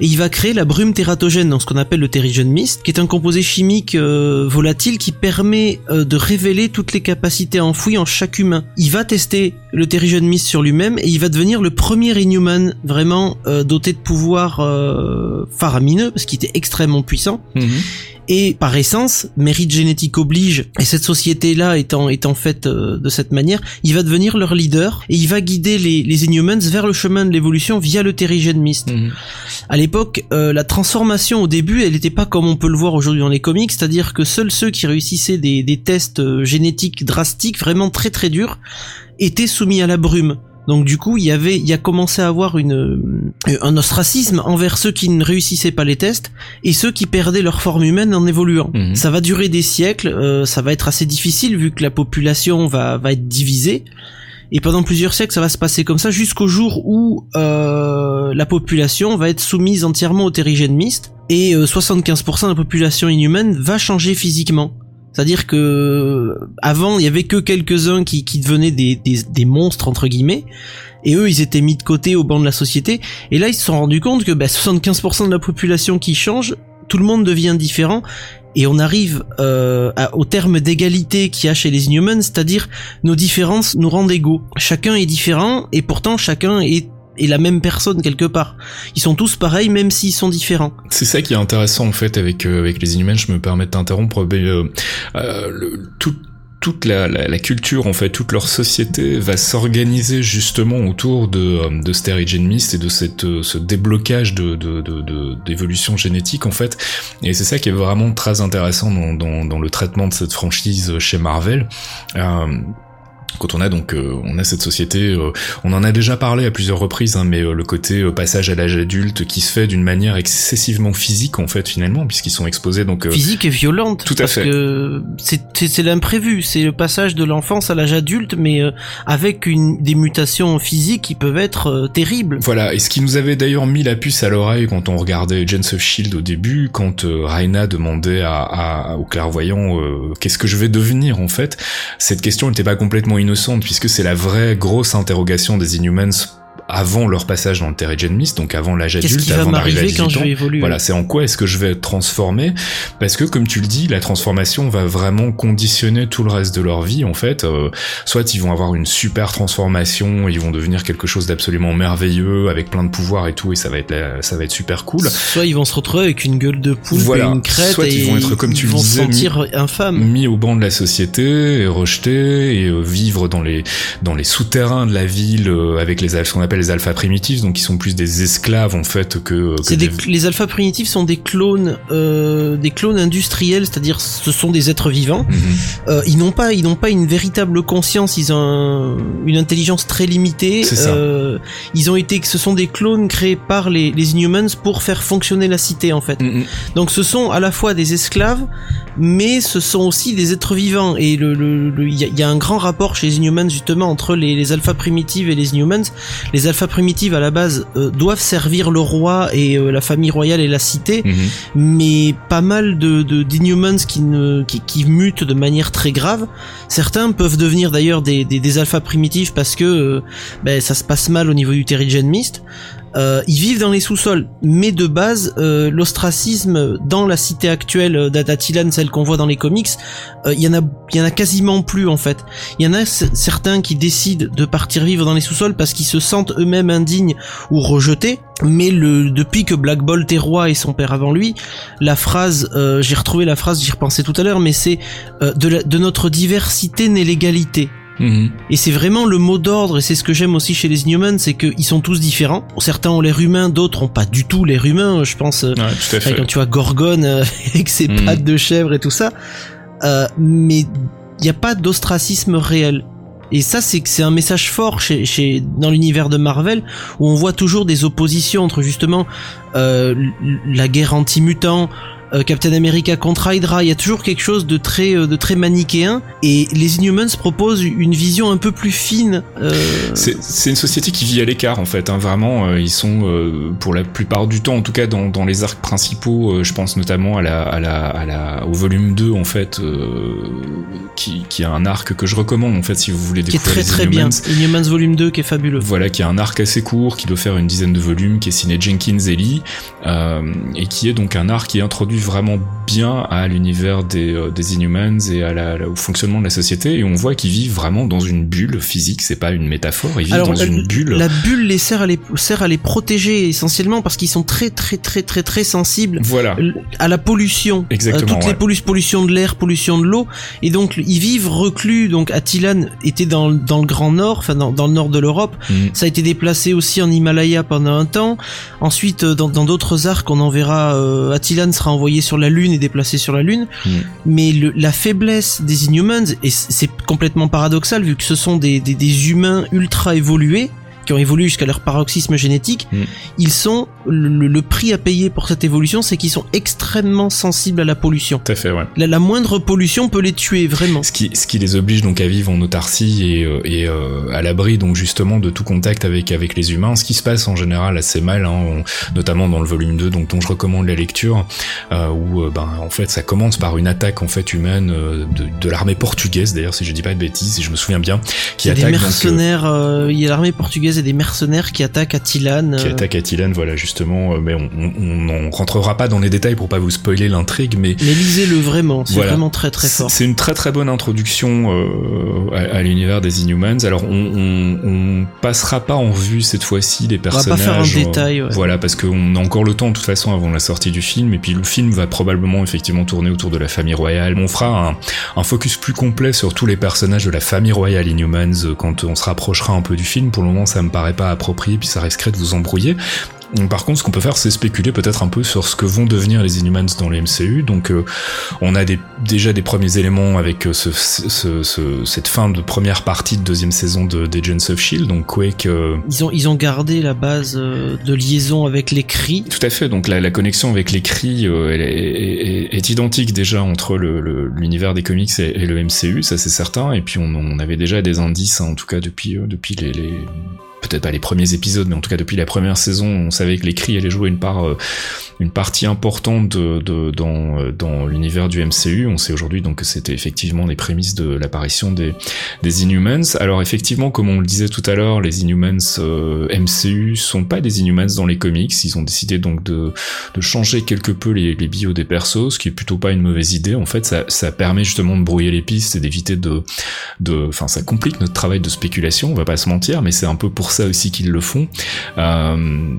et il va créer la brume tératogène dans ce qu'on appelle le Terrigen Mist, qui est un composé chimique euh, volatile qui permet euh, de révéler toutes les capacités enfouies en chaque humain. Il va tester le Terrigen Mist sur lui-même et il va devenir le premier Inhuman vraiment euh, doté de pouvoirs faramineux parce qu'il était extrêmement puissant. Mmh. Et par essence, mérite génétique oblige, et cette société-là étant, étant faite euh, de cette manière, il va devenir leur leader, et il va guider les, les Inhumans vers le chemin de l'évolution via le Terrigen Mist. Mmh. À l'époque, euh, la transformation au début, elle n'était pas comme on peut le voir aujourd'hui dans les comics, c'est-à-dire que seuls ceux qui réussissaient des, des tests euh, génétiques drastiques, vraiment très très durs, étaient soumis à la brume. Donc du coup, il y avait, il y a commencé à avoir une, un ostracisme envers ceux qui ne réussissaient pas les tests et ceux qui perdaient leur forme humaine en évoluant. Mmh. Ça va durer des siècles, euh, ça va être assez difficile vu que la population va, va être divisée. Et pendant plusieurs siècles, ça va se passer comme ça jusqu'au jour où euh, la population va être soumise entièrement au terrigène mist et euh, 75% de la population inhumaine va changer physiquement. C'est-à-dire que avant, il y avait que quelques-uns qui, qui devenaient des, des, monstres entre guillemets, et eux, ils étaient mis de côté au banc de la société. Et là, ils se sont rendus compte que bah, 75% de la population qui change, tout le monde devient différent. Et on arrive euh, au terme d'égalité qu'il y a chez les Inhumans, c'est-à-dire nos différences nous rendent égaux. Chacun est différent et pourtant chacun est, est la même personne quelque part. Ils sont tous pareils même s'ils sont différents. C'est ça qui est intéressant en fait avec euh, avec les Inhumans. Je me permets de t'interrompre. mais, euh, euh, toute la, la, la culture en fait, toute leur société va s'organiser justement autour de euh, de Sterigene Mist et de cette euh, ce déblocage de de de- d'évolution génétique en fait. Et c'est ça qui est vraiment très intéressant dans dans, dans le traitement de cette franchise chez Marvel. Euh, quand on a donc euh, on a cette société, euh, on en a déjà parlé à plusieurs reprises, hein, mais euh, le côté euh, passage à l'âge adulte qui se fait d'une manière excessivement physique en fait finalement, puisqu'ils sont exposés donc. euh, Physique et violente. Tout à parce fait. que c'est l'imprévu, c'est le passage de l'enfance à l'âge adulte, mais euh, avec une des mutations physiques qui peuvent être euh, terribles. Voilà, et ce qui nous avait d'ailleurs mis la puce à l'oreille quand on regardait Agents of Shield au début, quand euh, Raina demandait à, à- au clairvoyant euh, qu'est-ce que je vais devenir en fait, cette question n'était pas complètement puisque c'est la vraie grosse interrogation des Inhumans avant leur passage dans le Terrigen Mist, donc avant l'âge adulte, qui va avant d'arriver à m'arriver 18 quand je vais évoluer Voilà, c'est en quoi est-ce que je vais être transformé? Parce que, comme tu le dis, la transformation va vraiment conditionner tout le reste de leur vie, en fait. Euh, soit ils vont avoir une super transformation, ils vont devenir quelque chose d'absolument merveilleux, avec plein de pouvoirs et tout, et ça va être, la- ça va être super cool. Soit ils vont se retrouver avec une gueule de poule Voilà. et une crête Soit et ils vont être, comme tu le disais, sentir infâmes. mis au banc de la société et rejetés et euh, vivre dans les dans les souterrains de la ville euh, avec les ce qu'on appelle les alphas primitifs donc qui sont plus des esclaves en fait que, que C'est des, les alpha primitifs sont des clones, euh, des clones industriels, c'est-à-dire ce sont des êtres vivants. Mhm. Euh, ils n'ont pas, ils n'ont pas une véritable conscience. Ils ont un- une intelligence très limitée. Euh, ils ont été, ce sont des clones créés par les, les Inhumans pour faire fonctionner la cité en fait. Mhm. Donc ce sont à la fois des esclaves, mais ce sont aussi des êtres vivants. Et le, le, le- il y, y a un grand rapport chez les Inhumans justement entre les, les alpha primitives et les Inhumans. Les alpha primitives à la base euh, doivent servir le roi et euh, la famille royale et la cité, Mhm. mais pas mal de de- d'inhumans qui ne qui, qui mutent de manière très grave. Certains peuvent devenir d'ailleurs des des, des alpha primitifs parce que euh, ben, ça se passe mal au niveau du Terrigen Mist. Euh, ils vivent dans les sous-sols, mais de base, euh, l'ostracisme dans la cité actuelle d'Atatilan, celle qu'on voit dans les comics, euh, il y en a, y en a quasiment plus en fait. Il y en a certains qui décident de partir vivre dans les sous-sols parce qu'ils se sentent eux-mêmes indignes ou rejetés. Mais le, depuis que Black Bolt est roi et son père avant lui, la phrase, euh, j'ai retrouvé la phrase, j'y repensais tout à l'heure, mais c'est euh, de, de notre diversité naît l'égalité. Mhm. Et c'est vraiment le mot d'ordre, et c'est ce que j'aime aussi chez les Inhumans, c'est qu'ils sont tous différents. Certains ont l'air humains, d'autres ont pas du tout l'air humain. Je pense, euh, Ouais, tout à fait. quand tu vois Gorgone euh, avec ses Mm. pattes de chèvre et tout ça, euh, mais il n'y a pas d'ostracisme réel. Et ça, c'est que c'est un message fort chez, chez dans l'univers de Marvel où on voit toujours des oppositions entre justement euh, la guerre anti-mutant, euh, Captain America contre Hydra. Il y a toujours quelque chose de très euh, de très manichéen. Et les Inhumans proposent une vision un peu plus fine. euh, C'est une société qui vit à l'écart en fait, hein, vraiment. ils sont pour la plupart du temps, en tout cas dans, dans les arcs principaux, je pense notamment à la, à la, à la, au volume 2 en fait, qui, qui a un arc que je recommande en fait si vous voulez qui est découvrir très les très bien. Inhumans. Volume 2 qui est fabuleux. Voilà, qui a un arc assez court, qui doit faire une dizaine de volumes, qui est signé Jenkins Ellie, euh, et qui est donc un arc qui introduit vraiment bien à l'univers des, euh, des Inhumans et à la, la- au fonctionnement de la société, et on voit qu'ils vivent vraiment dans une bulle physique, c'est pas une métaphore, ils vivent dans la- une bulle. La bulle les sert à les sert à les protéger essentiellement parce qu'ils sont très très très très très sensibles Voilà. à la pollution, Exactement, à toutes les pollu- pollutions de l'air, pollution de l'eau, et donc ils vivent reclus. Donc Attilan était dans dans le Grand Nord, enfin dans, dans le nord de l'Europe. Mhm. Ça a été déplacé aussi en Himalaya pendant un temps. Ensuite, euh, dans dans d'autres arcs, on en verra. Euh, Attilan sera envoyé sur la Lune et déplacé sur la Lune. Mhm. Mais le, la faiblesse des Inhumans, et c'est complètement paradoxal vu que ce sont des, des, des humains ultra évolués, qui ont évolué jusqu'à leur paroxysme génétique, Mm. ils sont le, le prix à payer pour cette évolution, c'est qu'ils sont extrêmement sensibles à la pollution. Tout à fait, ouais. La, la moindre pollution peut les tuer vraiment. Ce qui, ce qui les oblige donc à vivre en autarcie et, euh, et euh, à l'abri donc justement de tout contact avec avec les humains, ce qui se passe en général assez mal, hein, on- notamment dans le volume 2, donc dont je recommande la lecture, euh, où euh, ben en fait ça commence par une attaque en fait humaine de, de l'armée portugaise d'ailleurs si je dis pas de bêtises, si je me souviens bien, qui Il y a des attaque euh, mercenaires, il y a l'armée portugaise et des mercenaires qui attaquent Attilan. qui euh, attaque Attilan, voilà justement, euh, mais on, on, on n'en rentrera pas dans les détails pour pas vous spoiler l'intrigue, mais Mais lisez-le vraiment, c'est Voilà. vraiment très très fort. C'est une très très bonne introduction euh, à, à l'univers des Inhumans. Alors on, on, on passera pas en vue cette fois-ci les va pas personnages. faire un détail, ouais. Voilà, parce qu'on a encore le temps de toute façon avant la sortie du film. Et puis le film va probablement effectivement tourner autour de la famille royale. On fera un, un focus plus complet sur tous les personnages de la famille royale Inhumans quand on se rapprochera un peu du film. Pour le moment, ça me paraît pas approprié, puis ça risquerait de vous embrouiller. Par contre, ce qu'on peut faire, c'est spéculer peut-être un peu sur ce que vont devenir les Inhumans dans le MCU. Donc, euh, on a des, déjà des premiers éléments avec euh, ce, ce- ce- cette fin de première partie de deuxième saison de d'Agents of Shield. Donc, Quake, euh, Ils ont, ils ont gardé la base de liaison avec les cris. tout à fait. Donc, la, la connexion avec les cris euh, elle est, est- est- est identique déjà entre le- le- l'univers des comics et, et le MCU, ça c'est certain. Et puis, on, on avait déjà des indices, hein, en tout cas depuis depuis les, les peut-être pas les premiers épisodes, mais en tout cas depuis la première saison, on savait que les cris allaient jouer une part, euh, une partie importante de, de- dans, dans l'univers du MCU. On sait aujourd'hui donc que c'était effectivement les prémices de l'apparition des, des Inhumans. Alors effectivement, comme on le disait tout à l'heure, les Inhumans euh, MCU sont pas des Inhumans dans les comics. Ils ont décidé donc de, de changer quelque peu les, les bios des persos, ce qui est plutôt pas une mauvaise idée. En fait, ça, ça permet justement de brouiller les pistes et d'éviter de, de, enfin, ça complique notre travail de spéculation. On va pas se mentir, mais c'est un peu pour ça aussi qu'ils le font. Euh,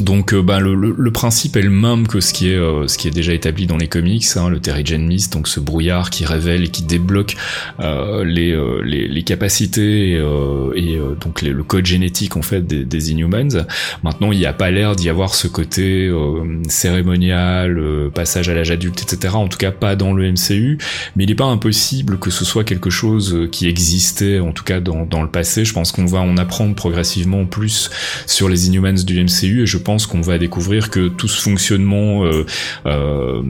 donc euh, bah, le, le, le principe est le même que ce qui est euh, ce qui est déjà établi dans les comics, hein, le Terrigen Mist, donc ce brouillard qui révèle et qui débloque euh, les, euh, les les capacités et, euh, euh, donc les- le code génétique en fait des, des Inhumans. Maintenant, il n'y a pas l'air d'y avoir ce côté cérémonial, passage à l'âge adulte, etc. En tout cas, pas dans le MCU. Mais il n'est pas impossible que ce soit quelque chose qui existait, en tout cas dans, dans le passé. Je pense qu'on va en apprendre progressivement plus sur les Inhumans du MCU et je pense qu'on va découvrir que tout ce fonctionnement, euh, euh,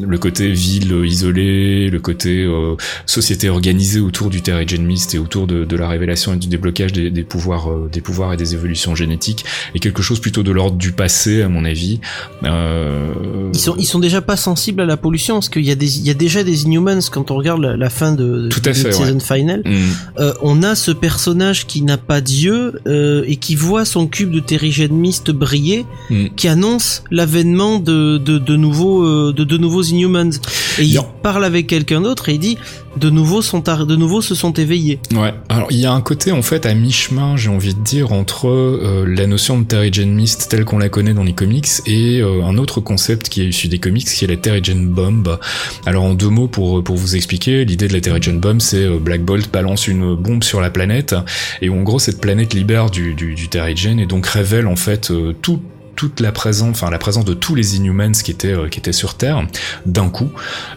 le côté ville isolée, le côté euh, société organisée autour du Terrigen Mist et autour de, de la révélation et du déblocage des, des pouvoirs, des pouvoirs et des évolutions génétiques est quelque chose plutôt de l'ordre du passé à mon avis. Ils sont, ils sont déjà pas sensibles à la pollution parce qu'il y a des, il y a déjà des Inhumans quand on regarde la, la fin de, Tout à de fait, season final. hmm, Euh, on a ce personnage qui n'a pas d'yeux euh, et qui voit son cube de terrigen mist briller, Mm. qui annonce l'avènement de, de, de nouveaux euh, de, de nouveaux Inhumans. Et il parle avec quelqu'un d'autre et il dit de nouveau sont de nouveau se sont éveillés. Ouais, alors il y a un côté en fait à mi-chemin, j'ai envie de dire, entre euh, la notion de Terrigen Mist telle qu'on la connaît dans les comics et euh, un autre concept qui est issu des comics qui est la Terrigen Bomb. Alors en deux mots pour, pour vous expliquer, l'idée de la Terrigen Bomb c'est euh, Black Bolt balance une bombe sur la planète et où en gros cette planète libère du, du, du et donc révèle en fait euh, tout toute la présence, enfin la présence de tous les Inhumans qui étaient euh, qui étaient sur Terre d'un coup.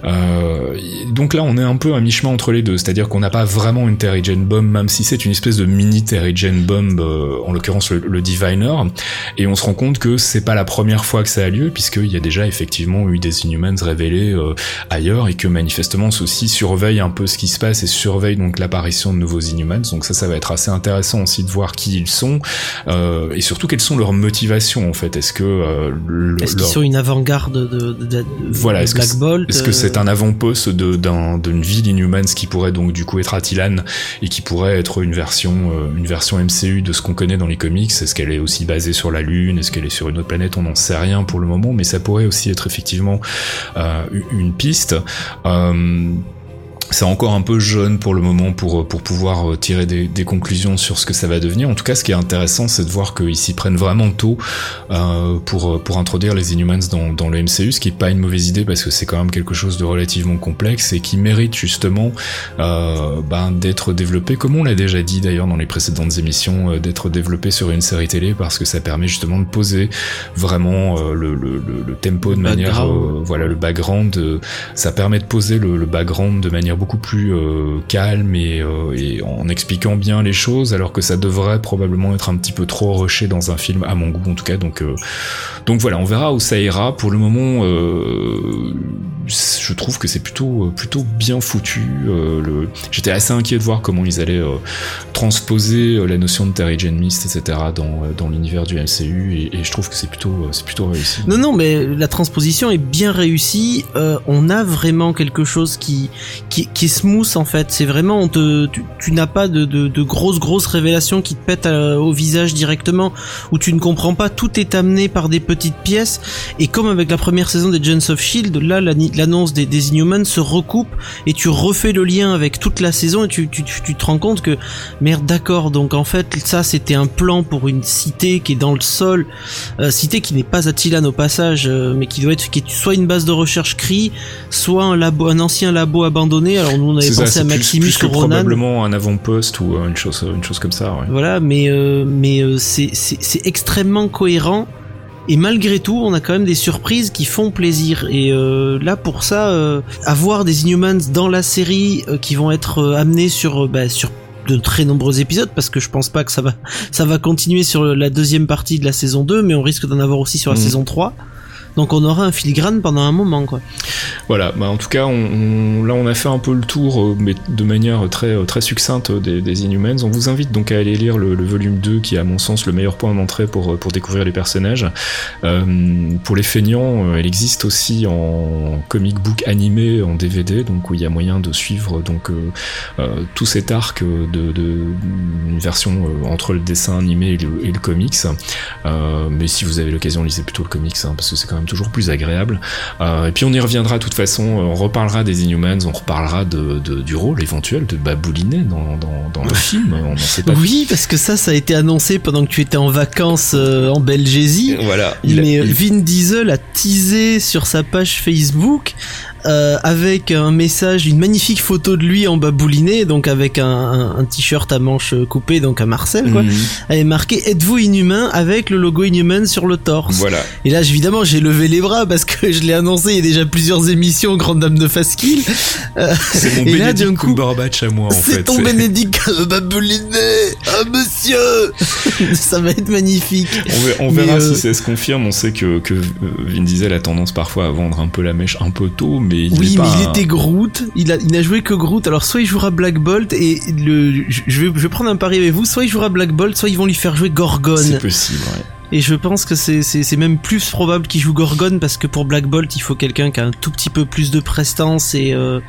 Euh, donc là, on est un peu à mi-chemin entre les deux, c'est-à-dire qu'on n'a pas vraiment une Terrigen Bomb, même si c'est une espèce de mini Terrigen Bomb, euh, en l'occurrence le, Diviner, et on se rend compte que c'est pas la première fois que ça a lieu, puisqu'il y a déjà effectivement eu des Inhumans révélés ailleurs, et que manifestement ceux-ci surveillent un peu ce qui se passe et surveillent donc l'apparition de nouveaux Inhumans. Donc ça, ça va être assez intéressant aussi de voir qui ils sont, euh, et surtout quelles sont leurs motivations en fait. Est-ce que euh, le- Est-ce qu'ils sont une avant-garde de, de, de- de Voilà, est-ce que Black c'est- Bolt est-ce que euh, c'est un avant-poste d'une ville Inhumans qui pourrait donc du coup être Attilan et qui pourrait être une version, euh, une version MCU de ce qu'on connaît dans les comics? Est-ce qu'elle est aussi basée sur la Lune? Est-ce qu'elle est sur une autre planète? On n'en sait rien pour le moment, mais ça pourrait aussi être effectivement une piste. Euh, c'est encore un peu jeune pour le moment pour, pour pouvoir euh, tirer des, des conclusions sur ce que ça va devenir. En tout cas, ce qui est intéressant, c'est de voir qu'ils s'y prennent vraiment tôt euh, pour, pour introduire les Inhumans dans, dans le MCU, ce qui est pas une mauvaise idée parce que c'est quand même quelque chose de relativement complexe et qui mérite justement euh, ben, d'être développé, comme on l'a déjà dit d'ailleurs dans les précédentes émissions, euh, d'être développé sur une série télé parce que ça permet justement de poser vraiment euh, le, le, le, tempo de manière, euh, voilà, le background, euh, ça permet de poser le, le background de manière beaucoup plus euh, calme et, euh, et, en expliquant bien les choses, alors que ça devrait probablement être un petit peu trop rushé dans un film, à mon goût en tout cas. Donc, euh, donc voilà, on verra où ça ira. Pour le moment, je trouve que c'est plutôt, plutôt bien foutu. J'étais assez inquiet de voir comment ils allaient transposer la notion de Terry Jane Mist, etc. dans, dans l'univers du MCU, et, et je trouve que c'est plutôt, c'est plutôt réussi. Non, non, mais la transposition est bien réussie. on a vraiment quelque chose qui, qui, qui est smooth en fait. C'est vraiment, tu, n'as pas de, grosses grosses révélations qui te pètent euh, au visage directement, où tu ne comprends pas. Tout est amené par des petites pièces. Et comme avec la première saison des Gens of Shield, là l'annonce des, Inhumans se recoupe et tu refais le lien avec toute la saison et tu, te rends compte que merde d'accord. Donc en fait ça c'était un plan pour une cité qui est dans le sol, euh, cité qui n'est pas Attilan au passage, euh, mais qui doit être qui soit une base de recherche CRI, soit un un ancien labo abandonné. Alors nous on avait pensé à Maximus plus, probablement un avant-poste ou une chose, une chose comme ça. Ouais. Voilà, mais euh, mais euh, c'est extrêmement cohérent. Et malgré tout, on a quand même des surprises qui font plaisir. Et euh, là, pour ça, euh, avoir des Inhumans dans la série euh, qui vont être euh, amenés sur, bah, sur de très nombreux épisodes, parce que je pense pas que ça va, ça va continuer sur la deuxième partie de la saison 2, mais on risque d'en avoir aussi sur la mmh. saison 3. Donc on aura un filigrane pendant un moment, quoi. Voilà, bah en tout cas, on, là on a fait un peu le tour, euh, mais de manière très, euh, très succincte des, des Inhumans. On vous invite donc à aller lire le, volume 2, qui est à mon sens le meilleur point d'entrée pour, euh, découvrir les personnages. Euh, pour les feignants, elle existe aussi en comic book animé, en DVD, donc où il y a moyen de suivre donc euh, tout cet arc de, version entre le dessin animé et le, et le comics. mais si vous avez l'occasion, lisez plutôt le comics, hein, parce que c'est quand même toujours plus agréable. Euh, et puis on y reviendra de toute façon, on reparlera des Inhumans, on reparlera de, de du rôle éventuel de Baboulinet dans, dans, dans le film. On sait pas oui, parce que ça, ça a été annoncé pendant que tu étais en vacances euh, en Belgésie. Voilà. Mais a, il... Vin Diesel a teasé sur sa page Facebook euh, avec un message, une magnifique photo de lui en babouliné, donc avec un, un, un t-shirt à manches coupées, donc à Marcel, quoi. -hmm. Elle est marqué Êtes-vous inhumain avec le logo Inhuman sur le torse? Voilà. Et là, évidemment, j'ai levé les bras parce que je l'ai annoncé il y a déjà plusieurs émissions, Grande Dame de Faskill. Euh, c'est mon et là, d'un coup, Cumberbatch à moi, en fait. C'est ton Bénédicte babouliné Ah, monsieur Ça va être magnifique. On, verra, euh... si ça se confirme. On sait que, que Vin Diesel a tendance parfois à vendre un peu la mèche un peu tôt, mais il oui, mais il était Groot. Il a, il n'a joué que Groot. Alors soit il jouera Black Bolt et le, je vais, je vais prendre un pari avec vous. Soit il jouera Black Bolt, soit ils vont lui faire jouer Gorgon. C'est possible. Ouais. Et je pense que c'est même plus probable qu'il joue Gorgon parce que pour Black Bolt, il faut quelqu'un qui a un tout petit peu plus de prestance et, euh,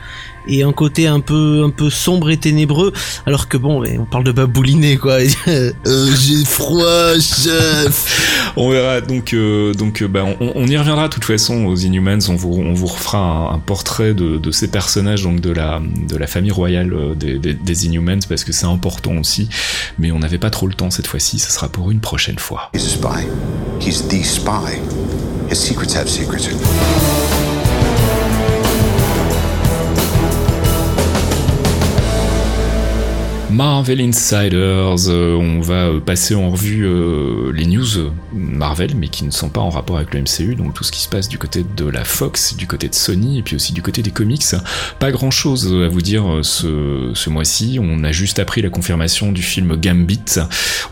et un côté un peu, un peu sombre et ténébreux. Alors que bon, on parle de babouliné quoi. euh, j'ai froid, chef. on verra. Donc, euh, donc, bah, on, on, y reviendra de toute façon aux Inhumans. On vous, on vous refera un, un portrait de, de, ces personnages, donc de la, de la famille royale euh, des, des, des Inhumans parce que c'est important aussi. Mais on n'avait pas trop le temps cette fois-ci. Ce sera pour une prochaine fois. spy. He's the spy. His secrets have secrets. Marvel Insiders, euh, on va passer en revue euh, les news Marvel, mais qui ne sont pas en rapport avec le MCU, donc tout ce qui se passe du côté de la Fox, du côté de Sony, et puis aussi du côté des comics. Pas grand chose à vous dire euh, ce, mois-ci, on a juste appris la confirmation du film Gambit,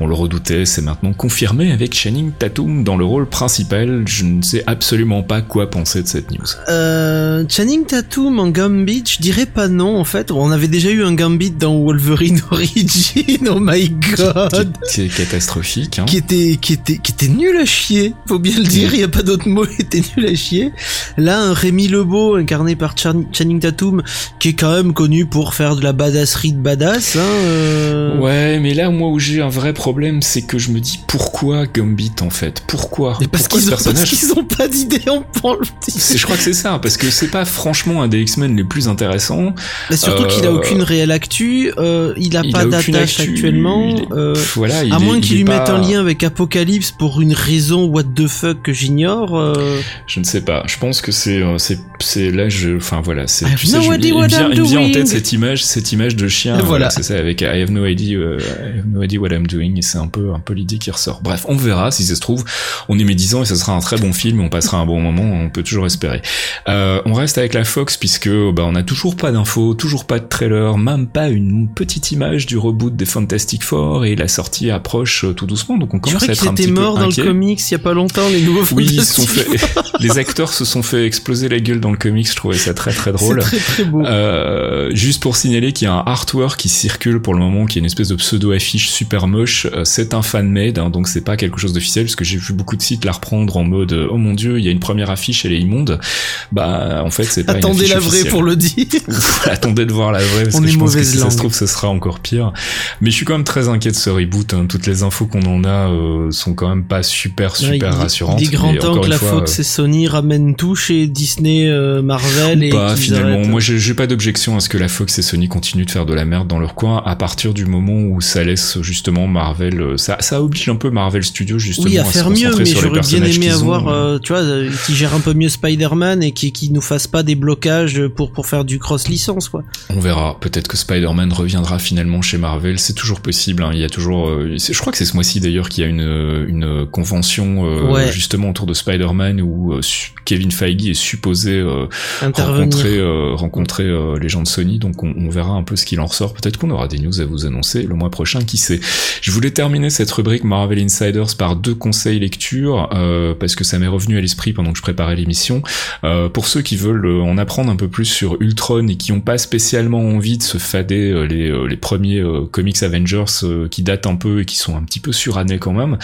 on le redoutait, c'est maintenant confirmé avec Channing Tatum dans le rôle principal, je ne sais absolument pas quoi penser de cette news. Euh, Channing Tatum en Gambit, je dirais pas non en fait, on avait déjà eu un Gambit dans Wolverine Origin, oh my god. Qui, qui est catastrophique, hein. Qui était, qui était, qui était nul à chier, faut bien le dire, il y a pas d'autre mot, il était nul à chier. Là, un Rémi Lebeau, incarné par Chan Channing Tatum, qui est quand même connu pour faire de la badasserie de badass, hein, euh... Ouais, mais là, moi où j'ai un vrai problème, c'est que je me dis, pourquoi Gambit, en fait? Pourquoi? Mais parce qu'ils ont, personnage... ont, pas d'idée en Je crois que c'est ça, parce que c'est pas franchement un des X-Men les plus intéressants. Mais surtout euh... qu'il a aucune réelle actu, euh, il a il pas d'attache actu, actuellement. il est- euh, Pff, voilà, il à est- moins il qu'il lui pas- mette un lien avec Apocalypse pour une raison what the fuck que j'ignore. euh, Je ne sais pas. Je pense que c'est euh, c'est là je enfin voilà c'est tu sais no je- il, me vient, il me vient en tête cette image cette image de chien. Et voilà. c'est ça avec I have no idea euh, I have no idea what I'm doing et c'est un peu un peu l'idée qui ressort. Bref, on verra si ça se trouve. On est médisant et ça sera un très bon film. On passera un bon moment. On peut toujours espérer. Euh, on reste avec la Fox puisque bah on a toujours pas d'infos, toujours pas de trailer, même pas une petite image du reboot des Fantastic Four et la sortie approche euh, tout doucement. Donc on commence à être un petit peu morts dans le comics il y a pas longtemps, les nouveaux Oui, ils sont fait. les acteurs se sont fait exploser la gueule dans le comics. Je trouvais ça très très drôle. très très beau. Euh, juste pour signaler qu'il y a un artwork qui circule pour le moment, qui est une espèce de pseudo affiche super moche. Euh, c'est un fan made, hein, donc c'est pas quelque chose d'officiel, parce que j'ai vu beaucoup de sites la reprendre en mode oh mon dieu, il y a une première affiche, elle est immonde. Bah en fait c'est pas. une Attendez affiche la vraie officielle. pour le dire. Attendez de voir la vraie parce On que est je pense que si ça langue. se trouve ce sera encore pire. Mais je suis quand même très inquiet de ce reboot. hein. Toutes les infos qu'on en a euh, sont quand même pas super super Ouais, rassurantes. Il est grand temps que la fois, Fox euh, et Sony ramènent tout chez Disney, euh, Marvel et pas finalement. arrêtent. Moi, j'ai pas d'objection à ce que la Fox et Sony continuent de faire de la merde dans leur coin à partir du moment où ça laisse justement Marvel, euh, ça, ça oblige un peu Marvel Studios justement Oui, à se faire mieux, concentrer mais j'aurais bien aimé ont. avoir, euh, tu vois, qui gère un peu mieux Spider-Man et qui, qui nous fasse pas des blocages pour, pour faire du cross-licence, quoi. On verra. Peut-être que Spider-Man reviendra finalement chez Marvel. C'est toujours possible. hein. Il y a toujours. euh, je crois que c'est ce mois-ci d'ailleurs qu'il y a une une convention euh, Ouais. justement autour de Spider-Man où euh, Kevin Feige est supposé euh, rencontrer euh, rencontrer euh, les gens de Sony. Donc on, on verra un peu ce qu'il en ressort. Peut-être qu'on aura des news à vous annoncer le mois prochain. Qui sait. Je voulais terminer cette rubrique Marvel Insiders par deux conseils lecture euh, parce que ça m'est revenu à l'esprit pendant que je préparais l'émission. Euh, pour ceux qui veulent euh, en apprendre un peu plus sur Ultron et qui n'ont pas spécialement envie de se fader euh, les, euh, les premiers euh, comics Avengers euh, qui datent un peu et qui sont un petit peu surannés quand même,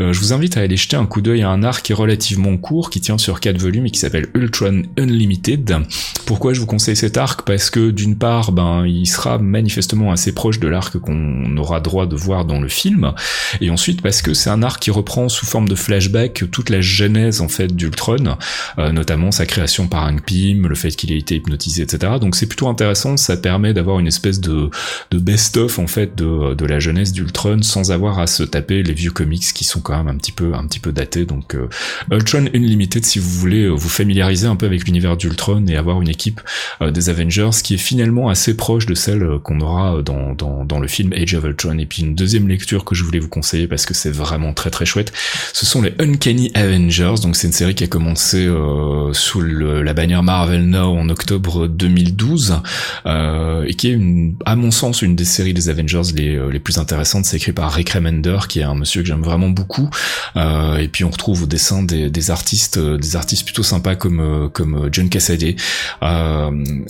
euh, je vous invite à aller jeter un coup d'œil à un arc qui est relativement court, qui tient sur quatre volumes et qui s'appelle Ultron Unlimited. Pourquoi je vous conseille cet arc? Parce que d'une part, ben, il sera manifestement assez proche de l'arc qu'on aura droit de voir dans le film, et ensuite parce que c'est un arc qui reprend sous forme de flashback toute la genèse en fait d'Ultron, notamment sa création par Hank Pym, le fait qu'il ait été hypnotisé, etc. Donc c'est plutôt intéressant, ça permet d'avoir une espèce de, de best-of en fait de, de la jeunesse d'Ultron sans avoir à se taper les vieux comics qui sont quand même un petit peu un petit peu datés. Donc euh, Ultron Unlimited si vous voulez euh, vous familiariser un peu avec l'univers d'Ultron et avoir une équipe euh, des Avengers qui est finalement assez proche de celle euh, qu'on aura dans, dans, dans le film Age of Ultron. Et puis une deuxième lecture que je voulais vous conseiller parce que c'est vraiment très très chouette, ce sont les Uncanny Avengers. Donc c'est une série qui a commencé euh, sous le- la bannière Marvel Now en octobre 2012 euh, et qui est une, à mon sens une des séries des Avengers les, euh, les plus intéressantes. C'est écrit par Rick Remender qui est un monsieur que j'aime vraiment beaucoup. Euh, et puis on retrouve au dessin des, des artistes euh, des artistes plutôt sympas comme comme John Cassaday.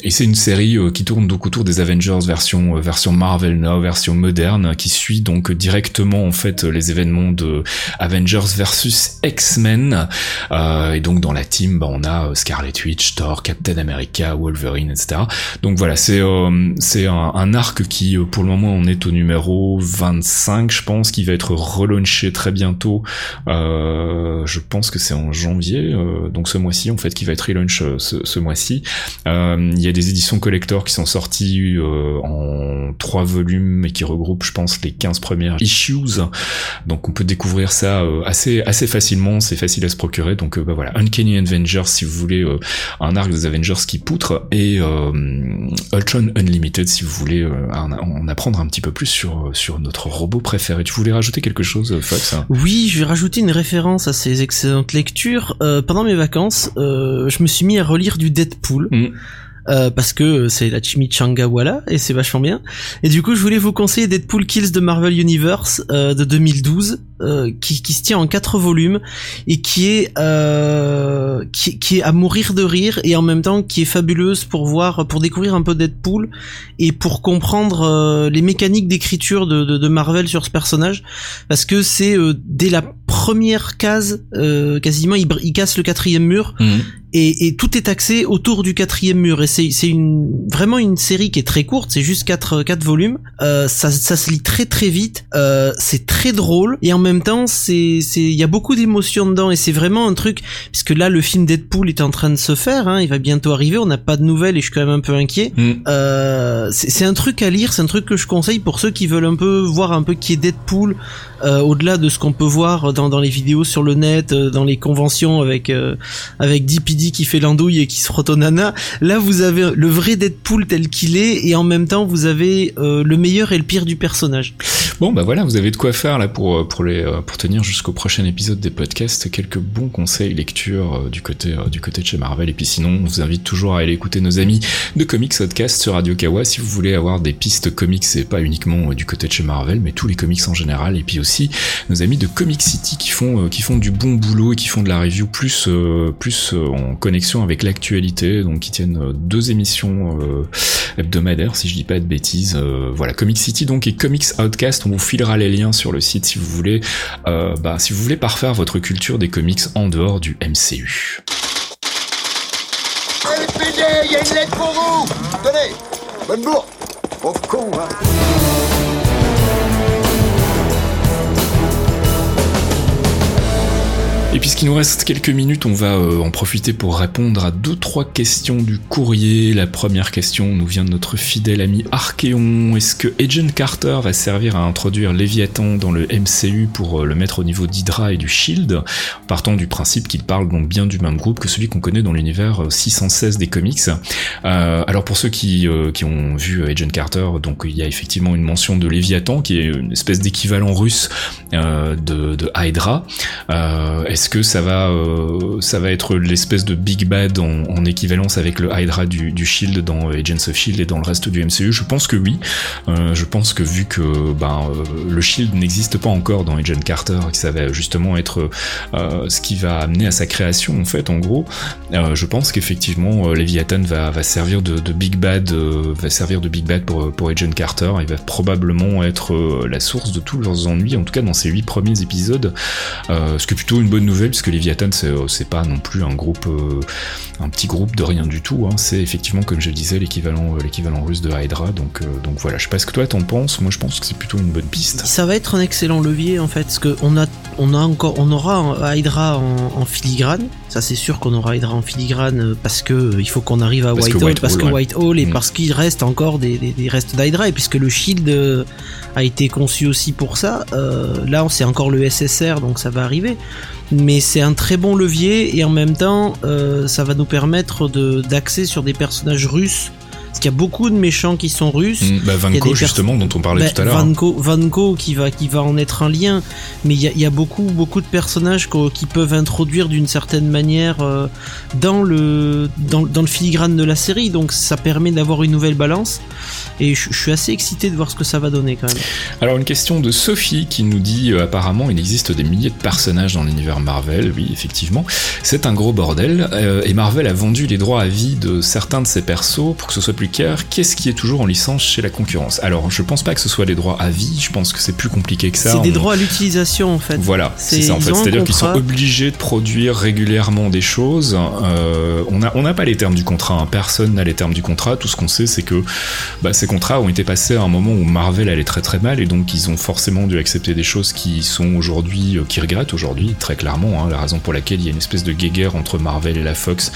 Et c'est une série qui tourne donc autour des Avengers version version Marvel Now, version moderne, qui suit donc directement en fait les événements de Avengers versus X-Men. Et donc dans la team, bah, on a Scarlet Witch, Thor, Captain America, Wolverine, etc. Donc voilà, c'est c'est un, arc qui pour le moment on est au numéro 25, je pense, qui va être relaunché très bientôt. Euh, je pense que c'est en janvier, euh, donc ce mois-ci en fait, qui va être relaunch euh, ce, ce mois-ci. Euh, Il y a des éditions collector qui sont sorties euh, en trois volumes et qui regroupent, je pense, les 15 premières issues. Donc on peut découvrir ça assez assez facilement, c'est facile à se procurer. Donc bah voilà, Uncanny Avengers si vous voulez un arc des Avengers qui poutre et Ultron Unlimited si vous voulez euh, en, en apprendre un petit peu plus sur sur notre robot préféré. Tu voulais rajouter quelque chose, Fox? Oui, je vais rajouter une référence à ces excellentes lectures. Euh, pendant mes vacances, euh, je me suis mis à relire du Deadpool. Mm. Euh, parce que c'est la chimichanga voilà et c'est vachement bien. Et du coup je voulais vous conseiller Deadpool Kills de Marvel Universe euh, de 2012 euh, qui, qui se tient en quatre volumes et qui est euh, qui, qui est à mourir de rire et en même temps qui est fabuleuse pour voir pour découvrir un peu Deadpool et pour comprendre euh, les mécaniques d'écriture de, de, de Marvel sur ce personnage. Parce que c'est euh, dès la première case euh, quasiment il, il casse le quatrième mur et, et tout est axé autour du quatrième mur. Et c'est une vraiment une série qui est très courte, c'est juste quatre quatre volumes. Euh, ça ça se lit très très vite. Euh, c'est très drôle et en même temps c'est c'est il y a beaucoup d'émotions dedans et c'est vraiment un truc puisque là le film Deadpool est en train de se faire. Hein, il va bientôt arriver. On n'a pas de nouvelles et je suis quand même un peu inquiet. Mm. Euh, c'est un truc à lire, c'est un truc que je conseille pour ceux qui veulent un peu voir un peu qui est Deadpool euh, au-delà de ce qu'on peut voir dans, dans les vidéos sur le net, euh, dans les conventions avec euh, avec DPD qui fait l'andouille et qui se frotte au nana. Là, vous avez le vrai Deadpool tel qu'il est et en même temps, vous avez euh, le meilleur et le pire du personnage. Bon bah voilà, vous avez de quoi faire là pour euh, pour les euh, pour tenir jusqu'au prochain épisode des podcasts. Quelques bons conseils lecture du côté du côté de chez Marvel. Et puis sinon, on vous invite toujours à aller écouter nos amis de Comics Podcast sur Radio Kawa si vous voulez avoir des pistes comics et pas uniquement du côté de chez Marvel, mais tous les comics en général. Et puis aussi nos amis de Comic City qui font qui font du bon boulot et qui font de la review plus plus euh, connexion avec l'actualité. Donc qui tiennent euh, deux émissions euh, hebdomadaires si je dis pas de bêtises. Euh, voilà, Comic City donc et Comics Outcast. On vous filera les liens sur le site si vous voulez, bah, si vous voulez parfaire votre culture des comics en dehors du MCU. Il y a une lettre pour vous Tenez, bonne con, hein Et puisqu'il nous reste quelques minutes, on va euh, en profiter pour répondre à deux trois questions du courrier. La première question nous vient de notre fidèle ami Archeon. Est-ce que Agent Carter va servir à introduire Léviathan dans le MCU pour euh, le mettre au niveau d'Hydra et du Shield, partant du principe qu'il parle donc bien du même groupe que celui qu'on connaît dans l'univers euh, 616 des comics. Euh, alors pour ceux qui, euh, qui ont vu Agent Carter, donc il y a effectivement une mention de Léviathan qui est une espèce d'équivalent russe euh, de, Hydra. Euh, Est-ce que ça va, euh, ça va être l'espèce de Big Bad en, en équivalence avec le Hydra du, Shield dans Agents of Shield et dans le reste du MCU Je pense que oui. Euh, je pense que vu que ben, euh, le Shield n'existe pas encore dans Agent Carter, que ça va justement être ce qui va amener à sa création en fait, en gros, je pense qu'effectivement Leviathan va, servir de, Big Bad, va servir de Big Bad pour, pour Agent Carter. Il va probablement être la source de tous leurs ennuis, en tout cas dans ces huit premiers épisodes. Ce qui est plutôt une bonne nouvelle, puisque Leviathan c'est euh, c'est pas non plus un groupe, euh, un petit groupe de rien du tout. Hein. C'est effectivement comme je le disais l'équivalent, euh, l'équivalent russe de Hydra. Donc donc voilà. Je sais pas ce que toi t'en penses. Moi je pense que c'est plutôt une bonne piste. Ça va être un excellent levier en fait, parce que on a, on a encore, on aura Hydra en, en filigrane. Ça c'est sûr qu'on aura Hydra en filigrane parce que il faut qu'on arrive à Parce que Whitehall, parce que ouais. Et parce qu'il reste encore des, des, des restes d'Hydra et puisque le Shield a été conçu aussi pour ça. euh, là c'est encore le SSR donc ça va arriver. Mais c'est un très bon levier et en même temps euh, ça va nous permettre d'axer sur des personnages russes. Parce qu'il y a beaucoup de méchants qui sont russes. Mm, bah, a Vanko justement dont on parlait bah, tout à l'heure. hein. Vanko, Vanko qui va qui va en être un lien, mais il y a, il y a beaucoup beaucoup de personnages qui peuvent introduire d'une certaine manière euh, dans le dans, dans le filigrane de la série, donc ça permet d'avoir une nouvelle balance. Et je je suis assez excité de voir ce que ça va donner quand même. Alors une question de Sophie qui nous dit euh, apparemment il existe des milliers de personnages dans l'univers Marvel, oui effectivement, c'est un gros bordel, euh, et Marvel a vendu les droits à vie de certains de ses persos pour que ce soit plus qu'est-ce qui est toujours en licence chez la concurrence? Alors je pense pas que ce soit des droits à vie, je pense que c'est plus compliqué que ça. C'est des On- droits à l'utilisation en fait. Voilà, c'est ça en fait. C'est-à-dire qu'ils sont obligés de produire régulièrement des choses. Euh, on n'a on pas les termes du contrat, hein. personne n'a les termes du contrat. Tout ce qu'on sait, c'est que bah, ces contrats ont été passés à un moment où Marvel allait très très mal et donc ils ont forcément dû accepter des choses qui sont aujourd'hui, euh, qui regrettent aujourd'hui, très clairement. hein. La raison pour laquelle il y a une espèce de guéguerre entre Marvel et la Fox,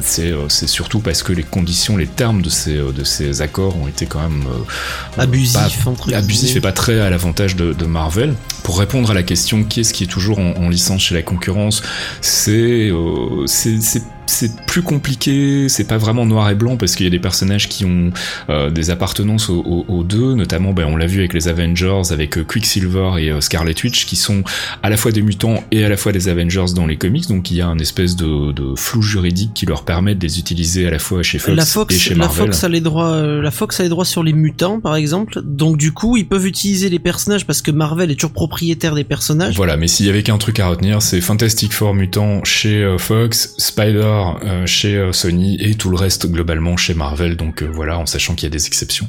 c'est euh, c'est surtout parce que les conditions, les termes de ces, euh, de ces accords ont été quand même euh, Abusif, pas- entre abusif et pas très à l'avantage de, de Marvel. Pour répondre à la question qui est-ce qui est toujours en, en licence chez la concurrence, c'est euh, c'est c'est- plus compliqué, c'est pas vraiment noir et blanc parce qu'il y a des personnages qui ont euh, des appartenances aux, aux- aux deux, notamment ben, on l'a vu avec les Avengers, avec euh, Quicksilver et euh, Scarlet Witch qui sont à la fois des mutants et à la fois des Avengers dans les comics, donc il y a un espèce de, de flou juridique qui leur permet de les utiliser à la fois chez Fox, la et Fox, chez la Marvel. Fox a les droits, euh, la Fox a les droits sur les mutants par exemple. Donc du coup, ils peuvent utiliser les personnages parce que Marvel est toujours propriétaire des personnages. Voilà, mais s'il y avait qu'un truc à retenir, c'est Fantastic Four Mutant chez euh, Fox, Spider Thor euh, chez euh, Sony et tout le reste globalement chez Marvel. Donc euh, voilà, en sachant qu'il y a des exceptions.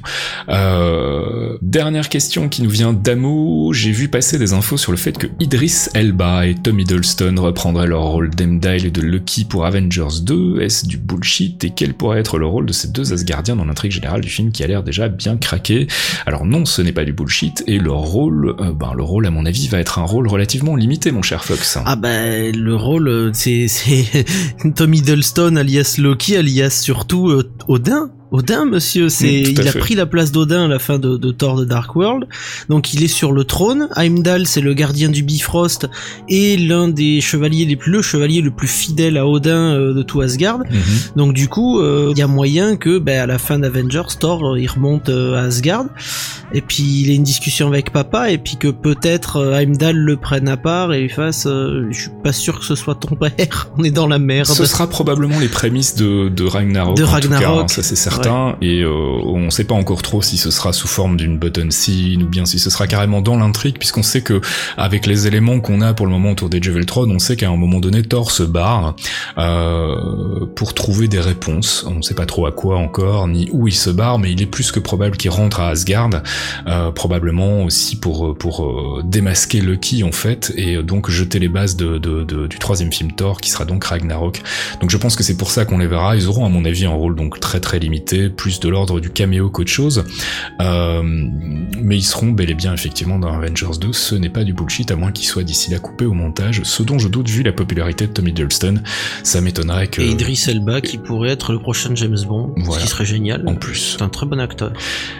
Dernière question qui nous vient d'Amo. J'ai vu passer des infos sur le fait que Idris Elba et Tom Hiddleston reprendraient leur rôle d'Emdale et de Lucky pour Avengers 2. Est-ce du bullshit Et quel pourrait être le rôle de ces deux Asgardiens dans l'intrigue générale du film qui a l'air déjà bien craqué? Alors non, ce n'est pas du bullshit et leur rôle, euh, ben le rôle à mon avis va être un rôle relativement limité, mon cher Fox. Ah bah le rôle c'est Tom Hiddleston alias Loki alias surtout euh, Odin. Odin, monsieur, c'est il a fait. pris la place d'Odin à la fin de, de Thor de Dark World. Donc il est sur le trône. Heimdall, c'est le gardien du Bifrost et l'un des chevaliers les plus le chevalier le plus fidèle à Odin euh, de tout Asgard. Mhm. Donc du coup, euh, il y a moyen que ben, à la fin d'Avengers, Thor euh, il remonte euh, à Asgard et puis il ait une discussion avec papa et puis que peut-être Heimdall le prenne à part et lui fasse je suis pas sûr que ce soit ton père, on est dans la merde. Ce sera probablement les prémices de, de Ragnarok. De en tout cas, Ragnarok. hein, ça c'est certain. Et euh, on sait pas encore trop si ce sera sous forme d'une button scene ou bien si ce sera carrément dans l'intrigue, puisqu'on sait que avec les éléments qu'on a pour le moment autour des Throne, on sait qu'à un moment donné, Thor se barre euh, pour trouver des réponses. On sait pas trop à quoi encore, ni où il se barre, mais il est plus que probable qu'il rentre à Asgard, euh, probablement aussi pour pour démasquer Loki en fait, et donc jeter les bases du troisième film Thor, qui sera donc Ragnarok. Donc je pense que c'est pour ça qu'on les verra. Ils auront à mon avis un rôle donc très très limité, plus de l'ordre du caméo qu'autre chose. Euh, mais ils seront bel et bien effectivement dans Avengers 2. Ce n'est pas du bullshit à moins qu'ils soient d'ici là coupés au montage. Ce dont je doute vu la popularité de Tommy Hiddleston, ça m'étonnerait que. Et Idris Elba qui pourrait être le prochain James Bond, Voilà. ce qui serait génial. En plus. C'est un très bon acteur.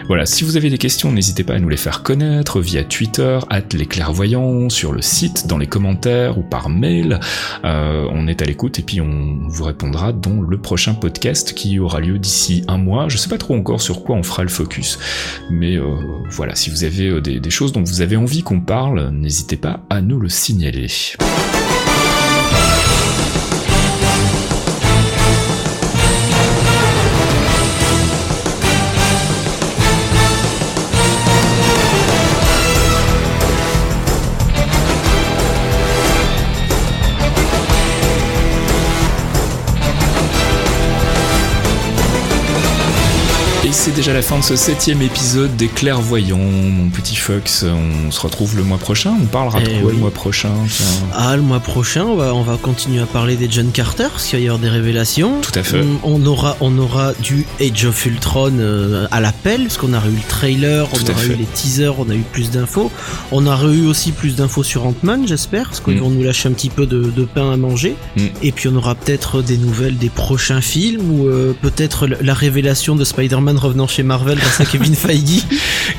Voilà, si vous avez des questions, n'hésitez pas à nous les faire connaître via Twitter, at les clairvoyants, sur le site, dans les commentaires ou par mail. Euh, on est à l'écoute et puis on vous répondra dans le prochain podcast qui aura lieu d'ici un mois. Je sais pas trop encore sur quoi on fera le focus, mais euh, voilà, si vous avez euh, des, des choses dont vous avez envie qu'on parle, n'hésitez pas à nous le signaler. C'est déjà la fin de ce septième épisode des clairvoyants, mon petit Fox. On se retrouve le mois prochain. On parlera de Eh quoi oui. le mois prochain Ah, le mois prochain, on va, on va continuer à parler des John Carter, parce qu'il va y avoir des révélations. Tout à fait. On, on aura, on aura du Age of Ultron euh, à l'appel, parce qu'on aura eu le trailer, on Tout aura fait. eu les teasers, on a eu plus d'infos. On aura eu aussi plus d'infos sur Ant-Man, j'espère, parce qu'ils Mm. nous lâcher un petit peu de, de pain à manger. Mm. Et puis on aura peut-être des nouvelles des prochains films, ou euh, peut-être la révélation de Spider-Man revenant chez Marvel grâce à Kevin Feige.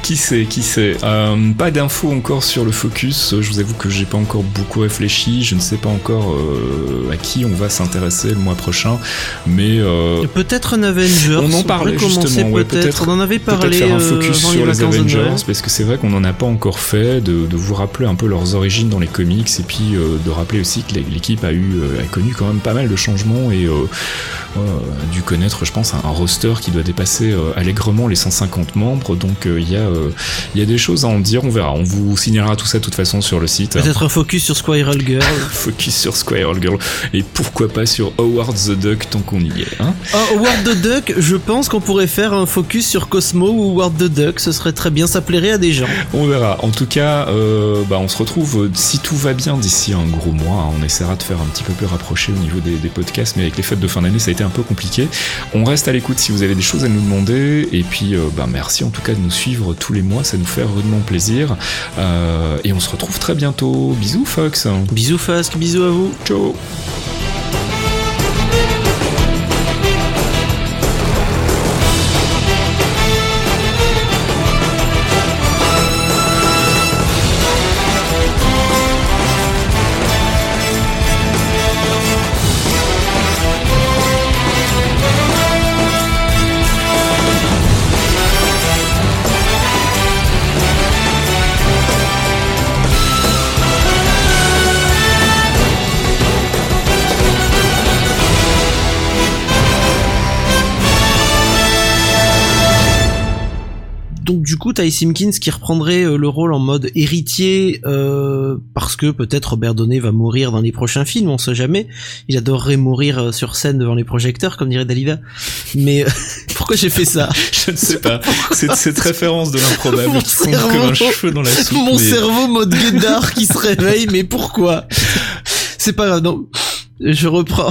Qui sait, qui sait. Euh, pas d'infos encore sur le focus. Je vous avoue que j'ai pas encore beaucoup réfléchi. Je ne sais pas encore euh, à qui on va s'intéresser le mois prochain, mais euh, Peut-être un Avengers. On en parlait justement, ouais, peut-être. On en avait parlé faire un focus sur les Avengers parce que c'est vrai qu'on n'en a pas encore fait, de, de vous rappeler un peu leurs origines dans les comics et puis de rappeler aussi que l'équipe a eu a connu quand même pas mal de changements et a dû connaître, je pense, un, roster qui doit dépasser euh, allègrement les 150 membres. Donc euh, il y a euh, il y a des choses à en dire, on verra. On vous signalera tout ça de toute façon sur le site. Peut-être un focus sur Squirrel Girl. Focus sur Squirrel Girl et pourquoi pas sur Howard the Duck tant qu'on y est. Hein Oh, Howard the Duck, je pense qu'on pourrait faire un focus sur Cosmo ou Howard the Duck, ce serait très bien, ça plairait à des gens. On verra. En tout cas, euh, bah, on se retrouve euh, si tout va bien d'ici un gros mois. hein. On essaiera de faire un petit peu plus rapproché au niveau des, des podcasts, mais avec les fêtes de fin d'année, ça a été un peu compliqué. On reste à l'écoute si vous avez des choses à nous demander. Et puis, euh, bah, merci en tout cas de nous suivre tous les mois, ça nous fait rudement plaisir. Euh, et on se retrouve très bientôt. Bisous, Fox. Bisous Fasque, bisous à vous. Ciao. Du coup, Ty Simpkins qui reprendrait euh, le rôle en mode héritier euh, parce que peut-être Robert Downey va mourir dans les prochains films, on sait jamais. Il adorerait mourir euh, sur scène devant les projecteurs, comme dirait Dalida. Mais euh, pourquoi j'ai fait ça? Je ne sais pas. C'est cette référence de l'improbable Mon qui cerveau- comme un cheveu dans la soupe. Mon mais- cerveau mode guédard qui se réveille, mais pourquoi? C'est pas grave, non. Je reprends.